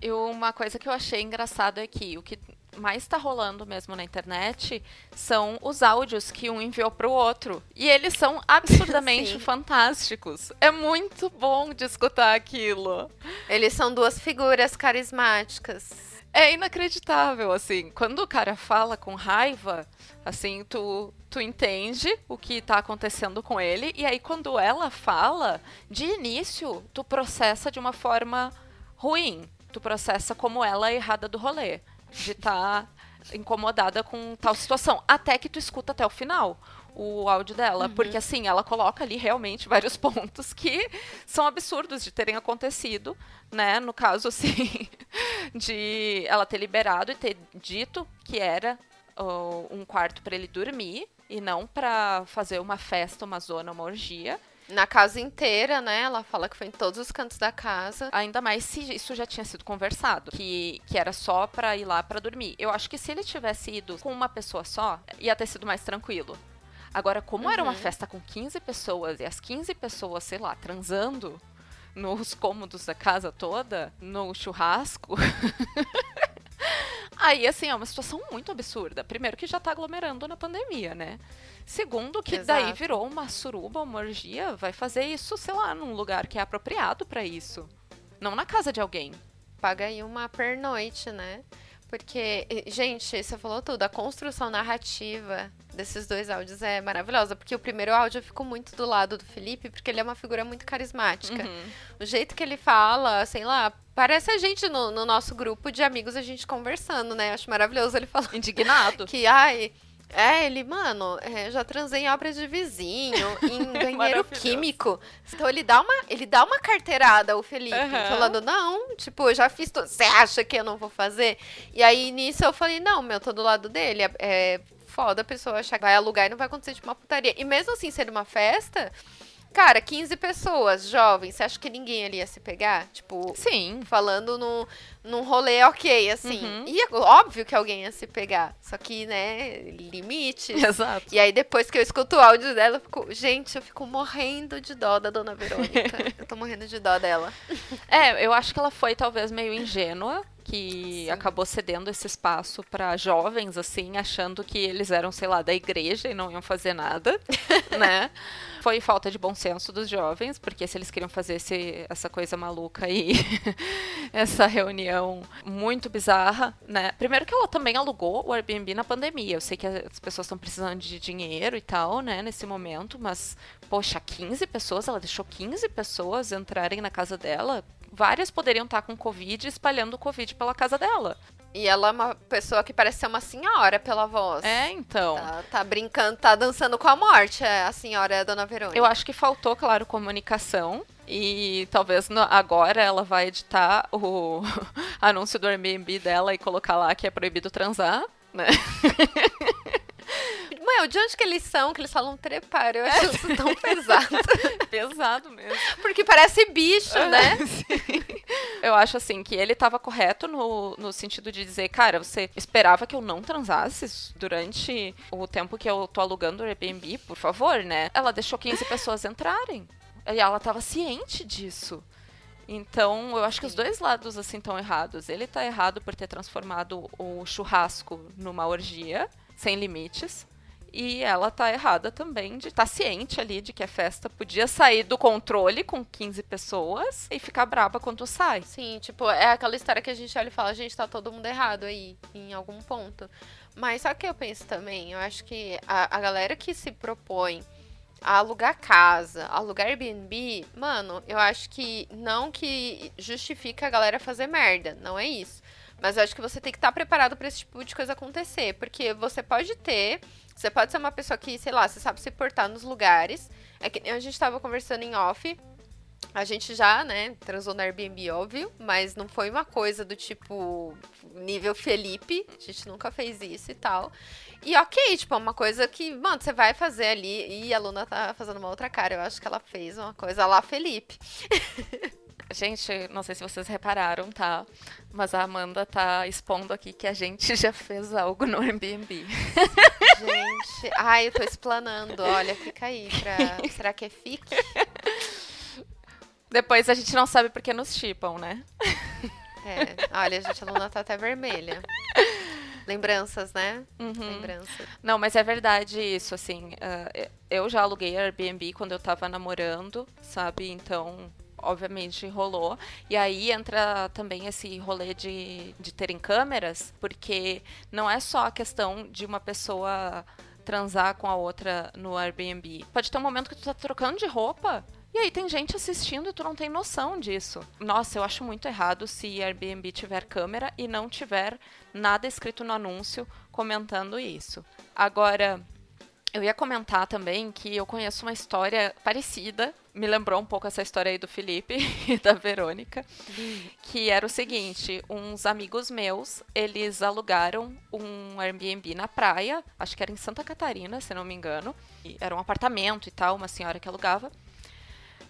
E uma coisa que eu achei engraçado é que o que mais está rolando mesmo na internet são os áudios que um enviou para o outro. E eles são absurdamente fantásticos. É muito bom de escutar aquilo. Eles são duas figuras carismáticas. É inacreditável, assim. Quando o cara fala com raiva, assim, tu, tu entende o que tá acontecendo com ele. E aí, quando ela fala, de início, tu processa de uma forma ruim. Tu processa como ela é errada do rolê. De estar tá incomodada com tal situação. Até que tu escuta até o final o áudio dela, uhum. porque assim, ela coloca ali realmente vários pontos que são absurdos de terem acontecido, né? No caso, assim, de ela ter liberado e ter dito que era uh, um quarto para ele dormir e não para fazer uma festa, uma zona, uma orgia. Na casa inteira, né? Ela fala que foi em todos os cantos da casa. Ainda mais se isso já tinha sido conversado, que, que era só pra ir lá para dormir. Eu acho que se ele tivesse ido com uma pessoa só, ia ter sido mais tranquilo. Agora, como uhum. era uma uhum. festa com 15 pessoas e as 15 pessoas, sei lá, transando nos cômodos da casa toda, no churrasco. Aí, assim, é uma situação muito absurda. Primeiro, que já tá aglomerando na pandemia, né? Segundo, que Exato. daí virou uma suruba, uma orgia. Vai fazer isso, sei lá, num lugar que é apropriado para isso. Não na casa de alguém. Paga aí uma pernoite, né? Porque, gente, você falou tudo. A construção narrativa desses dois áudios é maravilhosa. Porque o primeiro áudio eu fico muito do lado do Felipe, porque ele é uma figura muito carismática. Uhum. O jeito que ele fala, sei lá, parece a gente no, no, nosso grupo de amigos, a gente conversando, né? Acho maravilhoso ele falando. Indignado. Que, ai. É, ele, mano, é, já transei em obras de vizinho, em banheiro químico. Então ele dá uma, ele dá uma carteirada, o Felipe, uhum. falando, não, tipo, eu já fiz tudo. Você acha que eu não vou fazer? E aí nisso eu falei, não, meu, tô do lado dele. É, é foda a pessoa achar que vai alugar e não vai acontecer tipo uma putaria. E mesmo assim, sendo uma festa, Cara, 15 pessoas, jovens, você acha que ninguém ali ia se pegar? Tipo, sim. Falando no, num rolê ok, assim. Uhum. E é óbvio que alguém ia se pegar. Só que, né, limite. Exato. E aí, depois que eu escuto o áudio dela, eu fico, gente, eu fico morrendo de dó da dona Verônica. eu tô morrendo de dó dela. É, eu acho que ela foi talvez meio ingênua que Sim. acabou cedendo esse espaço para jovens, assim, achando que eles eram, sei lá, da igreja e não iam fazer nada, né? Foi falta de bom senso dos jovens, porque se eles queriam fazer esse, essa coisa maluca aí, essa reunião muito bizarra, né? Primeiro que ela também alugou o Airbnb na pandemia. Eu sei que as pessoas estão precisando de dinheiro e tal, né, nesse momento, mas, poxa, 15 pessoas, ela deixou 15 pessoas entrarem na casa dela várias poderiam estar com Covid espalhando o Covid pela casa dela. E ela é uma pessoa que parece ser uma senhora pela voz. É, então. Tá, tá, brincando, tá dançando com a morte, é a senhora é a dona Verônica. Eu acho que faltou, claro, comunicação. E talvez no, agora ela vai editar o anúncio do Airbnb dela e colocar lá que é proibido transar, né? Meu, de onde que eles são que eles falam trepar? Eu acho isso tão pesado. pesado mesmo. Porque parece bicho, né? eu acho assim que ele estava correto no, no sentido de dizer, cara, você esperava que eu não transasse durante o tempo que eu tô alugando o Airbnb, por favor, né? Ela deixou 15 pessoas entrarem. E ela estava ciente disso. Então, eu acho que os dois lados assim estão errados. Ele está errado por ter transformado o churrasco numa orgia sem limites. E ela tá errada também de estar tá ciente ali de que a festa podia sair do controle com 15 pessoas e ficar braba quando sai. Sim, tipo, é aquela história que a gente olha e fala, gente, tá todo mundo errado aí, em algum ponto. Mas o que eu penso também? Eu acho que a, a galera que se propõe a alugar casa, alugar Airbnb, mano, eu acho que não que justifica a galera fazer merda, não é isso. Mas eu acho que você tem que estar tá preparado para esse tipo de coisa acontecer, porque você pode ter você pode ser uma pessoa que, sei lá, você sabe se portar nos lugares. É que a gente tava conversando em off. A gente já, né, transou no Airbnb, óbvio, mas não foi uma coisa do tipo nível Felipe. A gente nunca fez isso e tal. E ok, tipo, é uma coisa que, mano, você vai fazer ali. E a Luna tá fazendo uma outra cara. Eu acho que ela fez uma coisa lá, Felipe. Gente, não sei se vocês repararam, tá? Mas a Amanda tá expondo aqui que a gente já fez algo no Airbnb. Gente, ai, eu tô explanando. Olha, fica aí pra. Será que é fique? Depois a gente não sabe porque nos chipam, né? É, olha, a gente, a Luna tá até vermelha. Lembranças, né? Uhum. Lembranças. Não, mas é verdade isso, assim. Uh, eu já aluguei Airbnb quando eu tava namorando, sabe? Então, obviamente rolou. E aí entra também esse rolê de, de terem câmeras, porque não é só a questão de uma pessoa transar com a outra no Airbnb. Pode ter um momento que tu tá trocando de roupa e aí tem gente assistindo e tu não tem noção disso. Nossa, eu acho muito errado se Airbnb tiver câmera e não tiver nada escrito no anúncio comentando isso. Agora, eu ia comentar também que eu conheço uma história parecida, me lembrou um pouco essa história aí do Felipe e da Verônica, que era o seguinte, uns amigos meus, eles alugaram um Airbnb na praia, acho que era em Santa Catarina, se não me engano, era um apartamento e tal, uma senhora que alugava.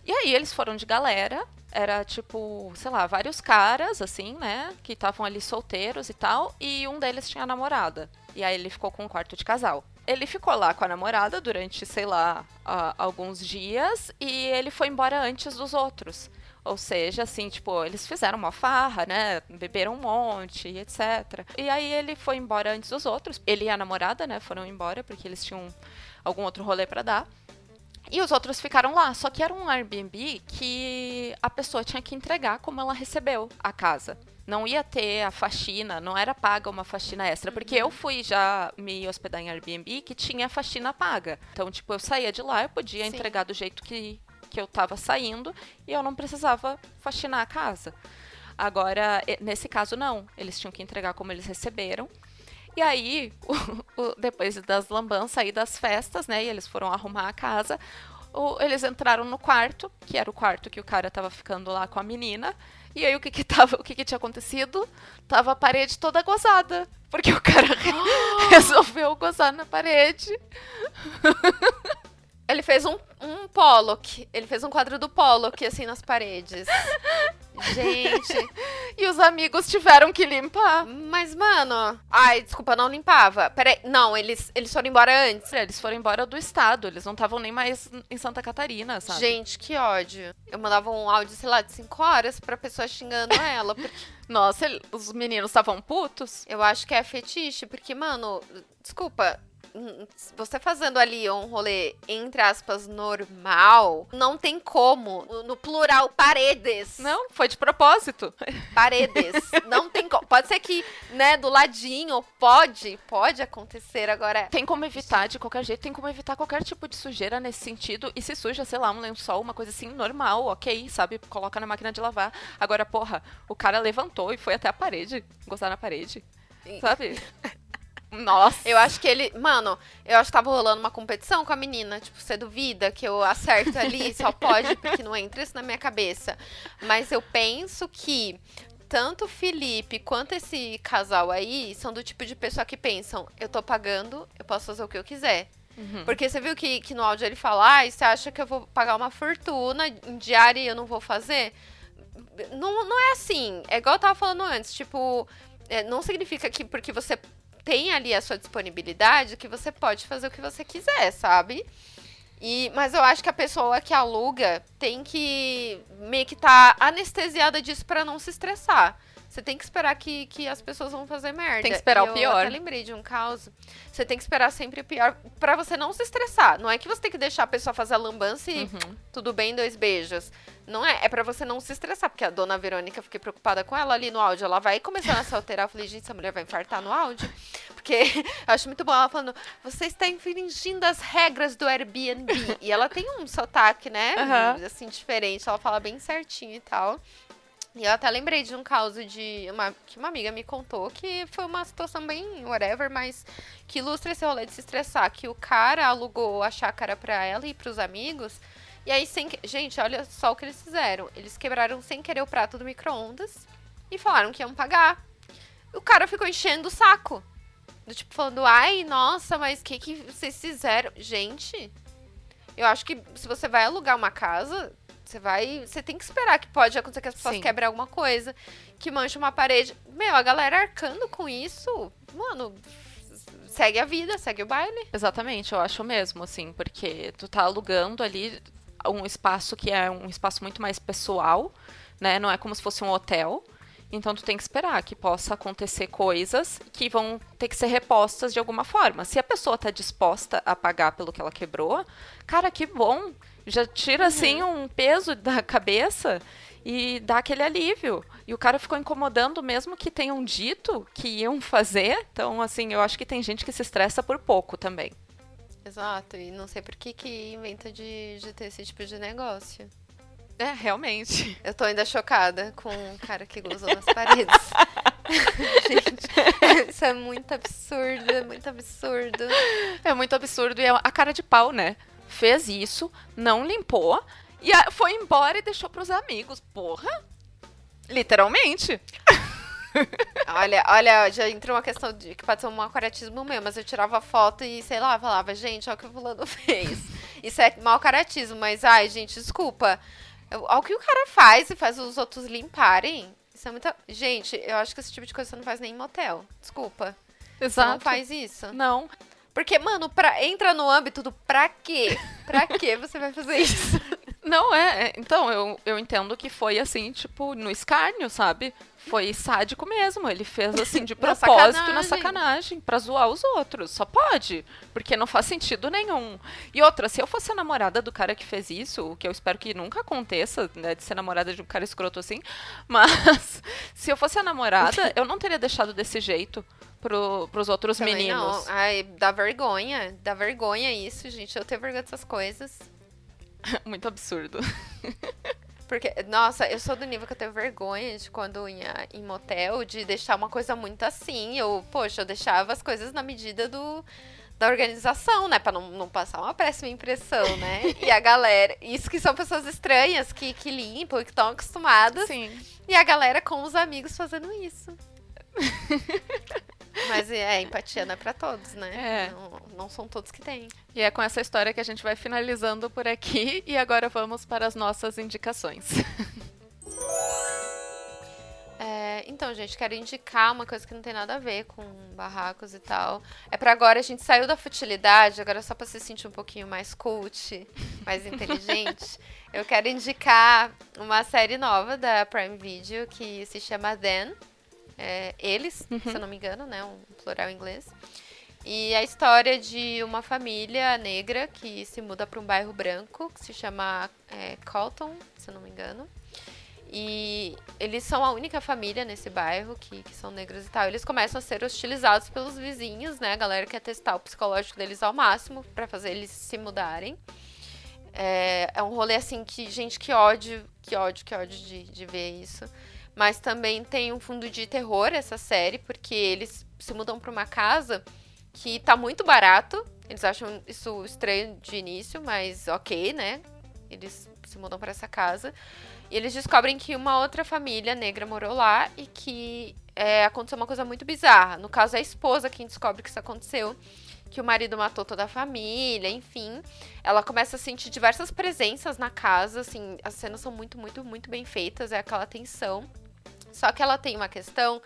E aí eles foram de galera, era tipo, sei lá, vários caras, assim, né, que estavam ali solteiros e tal, e um deles tinha namorada. E aí ele ficou com um quarto de casal ele ficou lá com a namorada durante, sei lá, uh, alguns dias e ele foi embora antes dos outros. Ou seja, assim, tipo, eles fizeram uma farra, né? Beberam um monte, etc. E aí ele foi embora antes dos outros. Ele e a namorada, né, foram embora porque eles tinham algum outro rolê para dar. E os outros ficaram lá. Só que era um Airbnb que a pessoa tinha que entregar como ela recebeu a casa não ia ter a faxina, não era paga uma faxina extra, porque eu fui já me hospedar em Airbnb que tinha faxina paga. Então, tipo, eu saía de lá, eu podia Sim. entregar do jeito que, que eu tava saindo e eu não precisava faxinar a casa. Agora, nesse caso, não. Eles tinham que entregar como eles receberam. E aí, depois das lambanças sair das festas, né? E eles foram arrumar a casa. eles entraram no quarto, que era o quarto que o cara tava ficando lá com a menina. E aí o que que tava, o que que tinha acontecido? Tava a parede toda gozada, porque o cara resolveu gozar na parede. Ele fez um, um Pollock. Ele fez um quadro do Pollock, assim, nas paredes. Gente. e os amigos tiveram que limpar. Mas, mano. Ai, desculpa, não limpava. Peraí. Não, eles, eles foram embora antes. Eles foram embora do estado. Eles não estavam nem mais em Santa Catarina, sabe? Gente, que ódio. Eu mandava um áudio, sei lá, de 5 horas pra pessoa xingando ela. Porque... Nossa, os meninos estavam putos? Eu acho que é fetiche, porque, mano, desculpa, você fazendo ali um rolê, entre aspas, normal, não tem como. No plural, paredes. Não, foi de propósito. Paredes. não tem como. Pode ser que, né, do ladinho, pode, pode acontecer agora. Tem como evitar de qualquer jeito, tem como evitar qualquer tipo de sujeira nesse sentido. E se suja, sei lá, um lençol, uma coisa assim, normal, ok, sabe? Coloca na máquina de lavar. Agora, porra, o cara levantou e foi até a parede, gostar na parede. Sabe? Nossa. Eu acho que ele. Mano, eu acho que tava rolando uma competição com a menina. Tipo, você duvida que eu acerto ali? Só pode, porque não entra isso na minha cabeça. Mas eu penso que tanto o Felipe quanto esse casal aí são do tipo de pessoa que pensam: eu tô pagando, eu posso fazer o que eu quiser. Uhum. Porque você viu que, que no áudio ele fala: ah, você acha que eu vou pagar uma fortuna em diária e eu não vou fazer? Não, não é assim. É igual eu tava falando antes. Tipo, é, não significa que porque você tem ali a sua disponibilidade que você pode fazer o que você quiser, sabe? E, mas eu acho que a pessoa que aluga tem que meio que tá anestesiada disso para não se estressar. Você tem que esperar que, que as pessoas vão fazer merda. Tem que esperar o pior. Eu lembrei de um caso. Você tem que esperar sempre o pior para você não se estressar. Não é que você tem que deixar a pessoa fazer a lambança e uhum. tudo bem, dois beijos. Não é. É para você não se estressar. Porque a dona Verônica, fiquei preocupada com ela ali no áudio. Ela vai começando a se alterar. Eu falei, gente, essa mulher vai infartar no áudio. Porque eu acho muito bom ela falando, você está infringindo as regras do Airbnb. e ela tem um sotaque, né? Uhum. Assim, diferente. Ela fala bem certinho e tal. E eu até lembrei de um caso de uma, que uma amiga me contou que foi uma situação bem whatever, mas que ilustra esse rolê de se estressar. Que o cara alugou a chácara pra ela e pros amigos. E aí, sem que... gente, olha só o que eles fizeram. Eles quebraram sem querer o prato do micro-ondas e falaram que iam pagar. O cara ficou enchendo o saco. Do tipo, falando, ai, nossa, mas o que, que vocês fizeram? Gente, eu acho que se você vai alugar uma casa, você vai. Você tem que esperar que pode acontecer que as pessoas Sim. quebrem alguma coisa, que manche uma parede. Meu, a galera arcando com isso, mano, segue a vida, segue o baile. Exatamente, eu acho mesmo, assim, porque tu tá alugando ali um espaço que é um espaço muito mais pessoal, né? Não é como se fosse um hotel. Então tu tem que esperar que possa acontecer coisas que vão ter que ser repostas de alguma forma. Se a pessoa tá disposta a pagar pelo que ela quebrou, cara, que bom já tira, assim, uhum. um peso da cabeça e dá aquele alívio. E o cara ficou incomodando mesmo que tenham dito que iam fazer. Então, assim, eu acho que tem gente que se estressa por pouco também. Exato, e não sei por que que inventa de, de ter esse tipo de negócio. É, realmente. Eu tô ainda chocada com o cara que gozou nas paredes. Gente, isso é muito absurdo, é muito absurdo. É muito absurdo e é a cara de pau, né? Fez isso, não limpou e foi embora e deixou pros amigos. Porra! Literalmente. olha, olha, já entrou uma questão de que pode ser um caratismo meu, mas eu tirava foto e, sei lá, falava, gente, olha o que o fulano fez. Isso é mau caratismo, mas, ai, gente, desculpa. Olha o que o cara faz e faz os outros limparem. Isso é muita. Gente, eu acho que esse tipo de coisa você não faz nem em motel. Desculpa. Exato. Você não faz isso. Não. Porque, mano, pra, entra no âmbito do pra quê? Pra quê você vai fazer isso? Não, é. é então, eu, eu entendo que foi assim, tipo, no escárnio, sabe? Foi sádico mesmo. Ele fez assim de propósito na sacanagem. na sacanagem, pra zoar os outros. Só pode. Porque não faz sentido nenhum. E outra, se eu fosse a namorada do cara que fez isso, o que eu espero que nunca aconteça, né? De ser namorada de um cara escroto assim. Mas se eu fosse a namorada, eu não teria deixado desse jeito pro, pros outros Também meninos. Não. Ai, dá vergonha. Dá vergonha isso, gente. Eu tenho vergonha dessas coisas. Muito absurdo. Porque, nossa, eu sou do nível que eu tenho vergonha de quando ia em motel, de deixar uma coisa muito assim. Eu, poxa, eu deixava as coisas na medida do, da organização, né? Pra não, não passar uma péssima impressão, né? E a galera. Isso que são pessoas estranhas que, que limpam e que estão acostumadas. Sim. E a galera com os amigos fazendo isso. Mas é, empatia não é pra todos, né? É. Não, não são todos que têm. E é com essa história que a gente vai finalizando por aqui. E agora vamos para as nossas indicações. É, então, gente, quero indicar uma coisa que não tem nada a ver com barracos e tal. É pra agora, a gente saiu da futilidade, agora só pra se sentir um pouquinho mais cult, mais inteligente. eu quero indicar uma série nova da Prime Video que se chama Then. É, eles, se eu não me engano, né? Um plural em inglês. E a história de uma família negra que se muda para um bairro branco, que se chama é, Colton, se eu não me engano. E eles são a única família nesse bairro que, que são negros e tal. Eles começam a ser hostilizados pelos vizinhos, né? A galera quer testar o psicológico deles ao máximo para fazer eles se mudarem. É, é um rolê assim que, gente, que ódio, que ódio, que ódio de, de ver isso. Mas também tem um fundo de terror essa série, porque eles se mudam para uma casa que tá muito barato. Eles acham isso estranho de início, mas ok, né? Eles se mudam para essa casa. E eles descobrem que uma outra família negra morou lá e que é, aconteceu uma coisa muito bizarra. No caso, é a esposa quem descobre que isso aconteceu. Que o marido matou toda a família, enfim. Ela começa a sentir diversas presenças na casa, assim, as cenas são muito, muito, muito bem feitas, é aquela tensão. Só que ela tem uma questão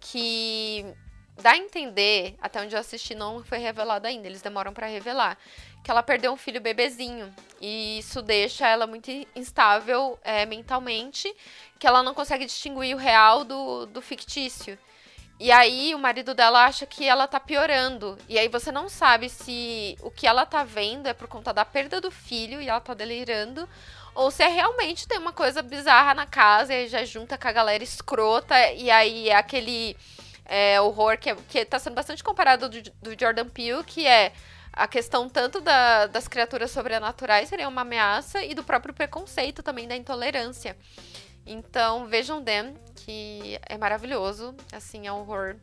que dá a entender, até onde eu assisti não foi revelado ainda, eles demoram para revelar, que ela perdeu um filho bebezinho. E isso deixa ela muito instável é, mentalmente, que ela não consegue distinguir o real do, do fictício. E aí o marido dela acha que ela tá piorando. E aí você não sabe se o que ela tá vendo é por conta da perda do filho e ela tá delirando. Ou se é realmente tem uma coisa bizarra na casa e já junta com a galera escrota. E aí é aquele é, horror que, é, que tá sendo bastante comparado do, do Jordan Peele, que é a questão tanto da, das criaturas sobrenaturais seria uma ameaça e do próprio preconceito também, da intolerância. Então, vejam Them, que é maravilhoso, assim, é um horror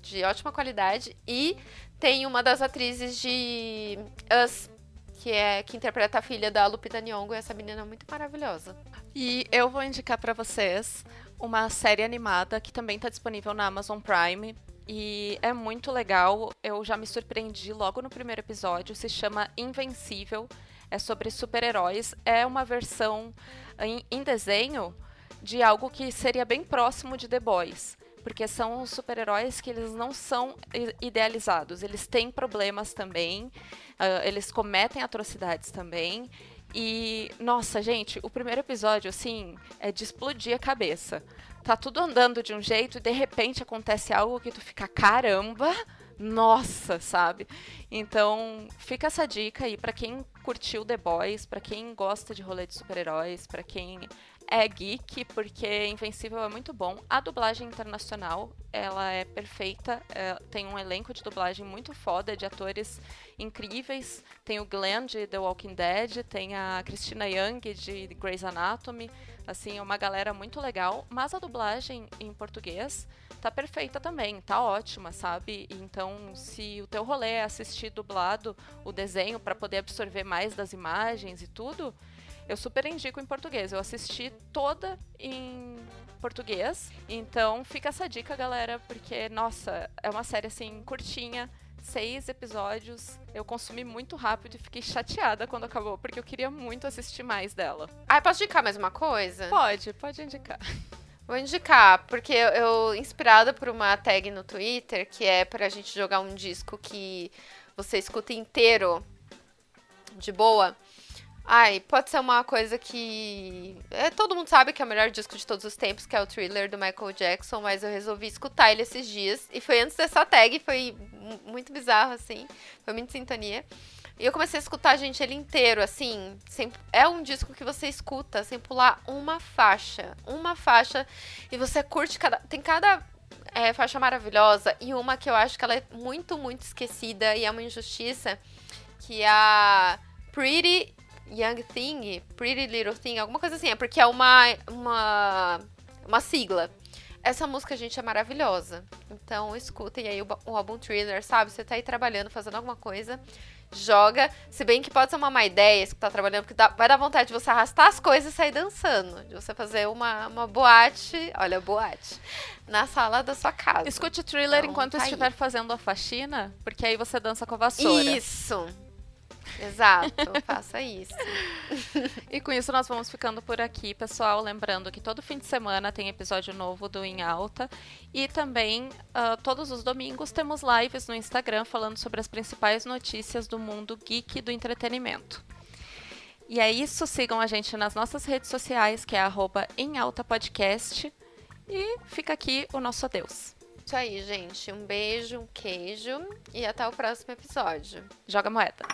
de ótima qualidade. E tem uma das atrizes de Us, que é que interpreta a filha da Lupita Nyong'o, e essa menina é muito maravilhosa. E eu vou indicar para vocês uma série animada que também está disponível na Amazon Prime. E é muito legal. Eu já me surpreendi logo no primeiro episódio. Se chama Invencível. É sobre super-heróis. É uma versão em, em desenho de algo que seria bem próximo de The Boys porque são super-heróis que eles não são idealizados, eles têm problemas também, uh, eles cometem atrocidades também. E, nossa, gente, o primeiro episódio, assim, é de explodir a cabeça. Tá tudo andando de um jeito e de repente acontece algo que tu fica, caramba, nossa, sabe? Então, fica essa dica aí para quem curtiu The Boys, para quem gosta de rolê de super-heróis, para quem é geek, porque Invencível é muito bom. A dublagem internacional, ela é perfeita. É, tem um elenco de dublagem muito foda, de atores incríveis. Tem o Glenn, de The Walking Dead. Tem a Christina Young, de Grey's Anatomy. Assim, é uma galera muito legal. Mas a dublagem em português tá perfeita também. Tá ótima, sabe? Então, se o teu rolê é assistir dublado o desenho para poder absorver mais das imagens e tudo eu super indico em português. Eu assisti toda em português. Então fica essa dica, galera, porque, nossa, é uma série assim, curtinha. Seis episódios, eu consumi muito rápido e fiquei chateada quando acabou, porque eu queria muito assistir mais dela. Ah, posso indicar mais uma coisa? Pode, pode indicar. Vou indicar, porque eu, inspirada por uma tag no Twitter, que é pra gente jogar um disco que você escuta inteiro de boa. Ai, pode ser uma coisa que. É, todo mundo sabe que é o melhor disco de todos os tempos, que é o thriller do Michael Jackson, mas eu resolvi escutar ele esses dias. E foi antes dessa tag, foi muito bizarro, assim. Foi muito sintonia. E eu comecei a escutar, gente, ele inteiro, assim. Sem, é um disco que você escuta sem pular uma faixa. Uma faixa. E você curte cada. Tem cada é, faixa maravilhosa. E uma que eu acho que ela é muito, muito esquecida e é uma injustiça. Que é a Pretty Young Thing, Pretty Little Thing, alguma coisa assim. É porque é uma, uma, uma sigla. Essa música, gente, é maravilhosa. Então, escutem aí o, o álbum Thriller, sabe? Você tá aí trabalhando, fazendo alguma coisa, joga. Se bem que pode ser uma má ideia que tá trabalhando, porque dá, vai dar vontade de você arrastar as coisas e sair dançando. De você fazer uma, uma boate, olha, boate, na sala da sua casa. Escute Thriller Então, enquanto tá aí. estiver fazendo a faxina, porque aí você dança com a vassoura. Isso! Exato, faça isso. E com isso nós vamos ficando por aqui, pessoal. Lembrando que todo fim de semana tem episódio novo do Em Alta. E também, ah, todos os domingos, temos lives no Instagram falando sobre as principais notícias do mundo geek do entretenimento. E é isso, sigam a gente nas nossas redes sociais, que é arroba em alta podcast. E fica aqui o nosso adeus. Isso aí, gente. Um beijo, um queijo e até o próximo episódio. Joga moeda.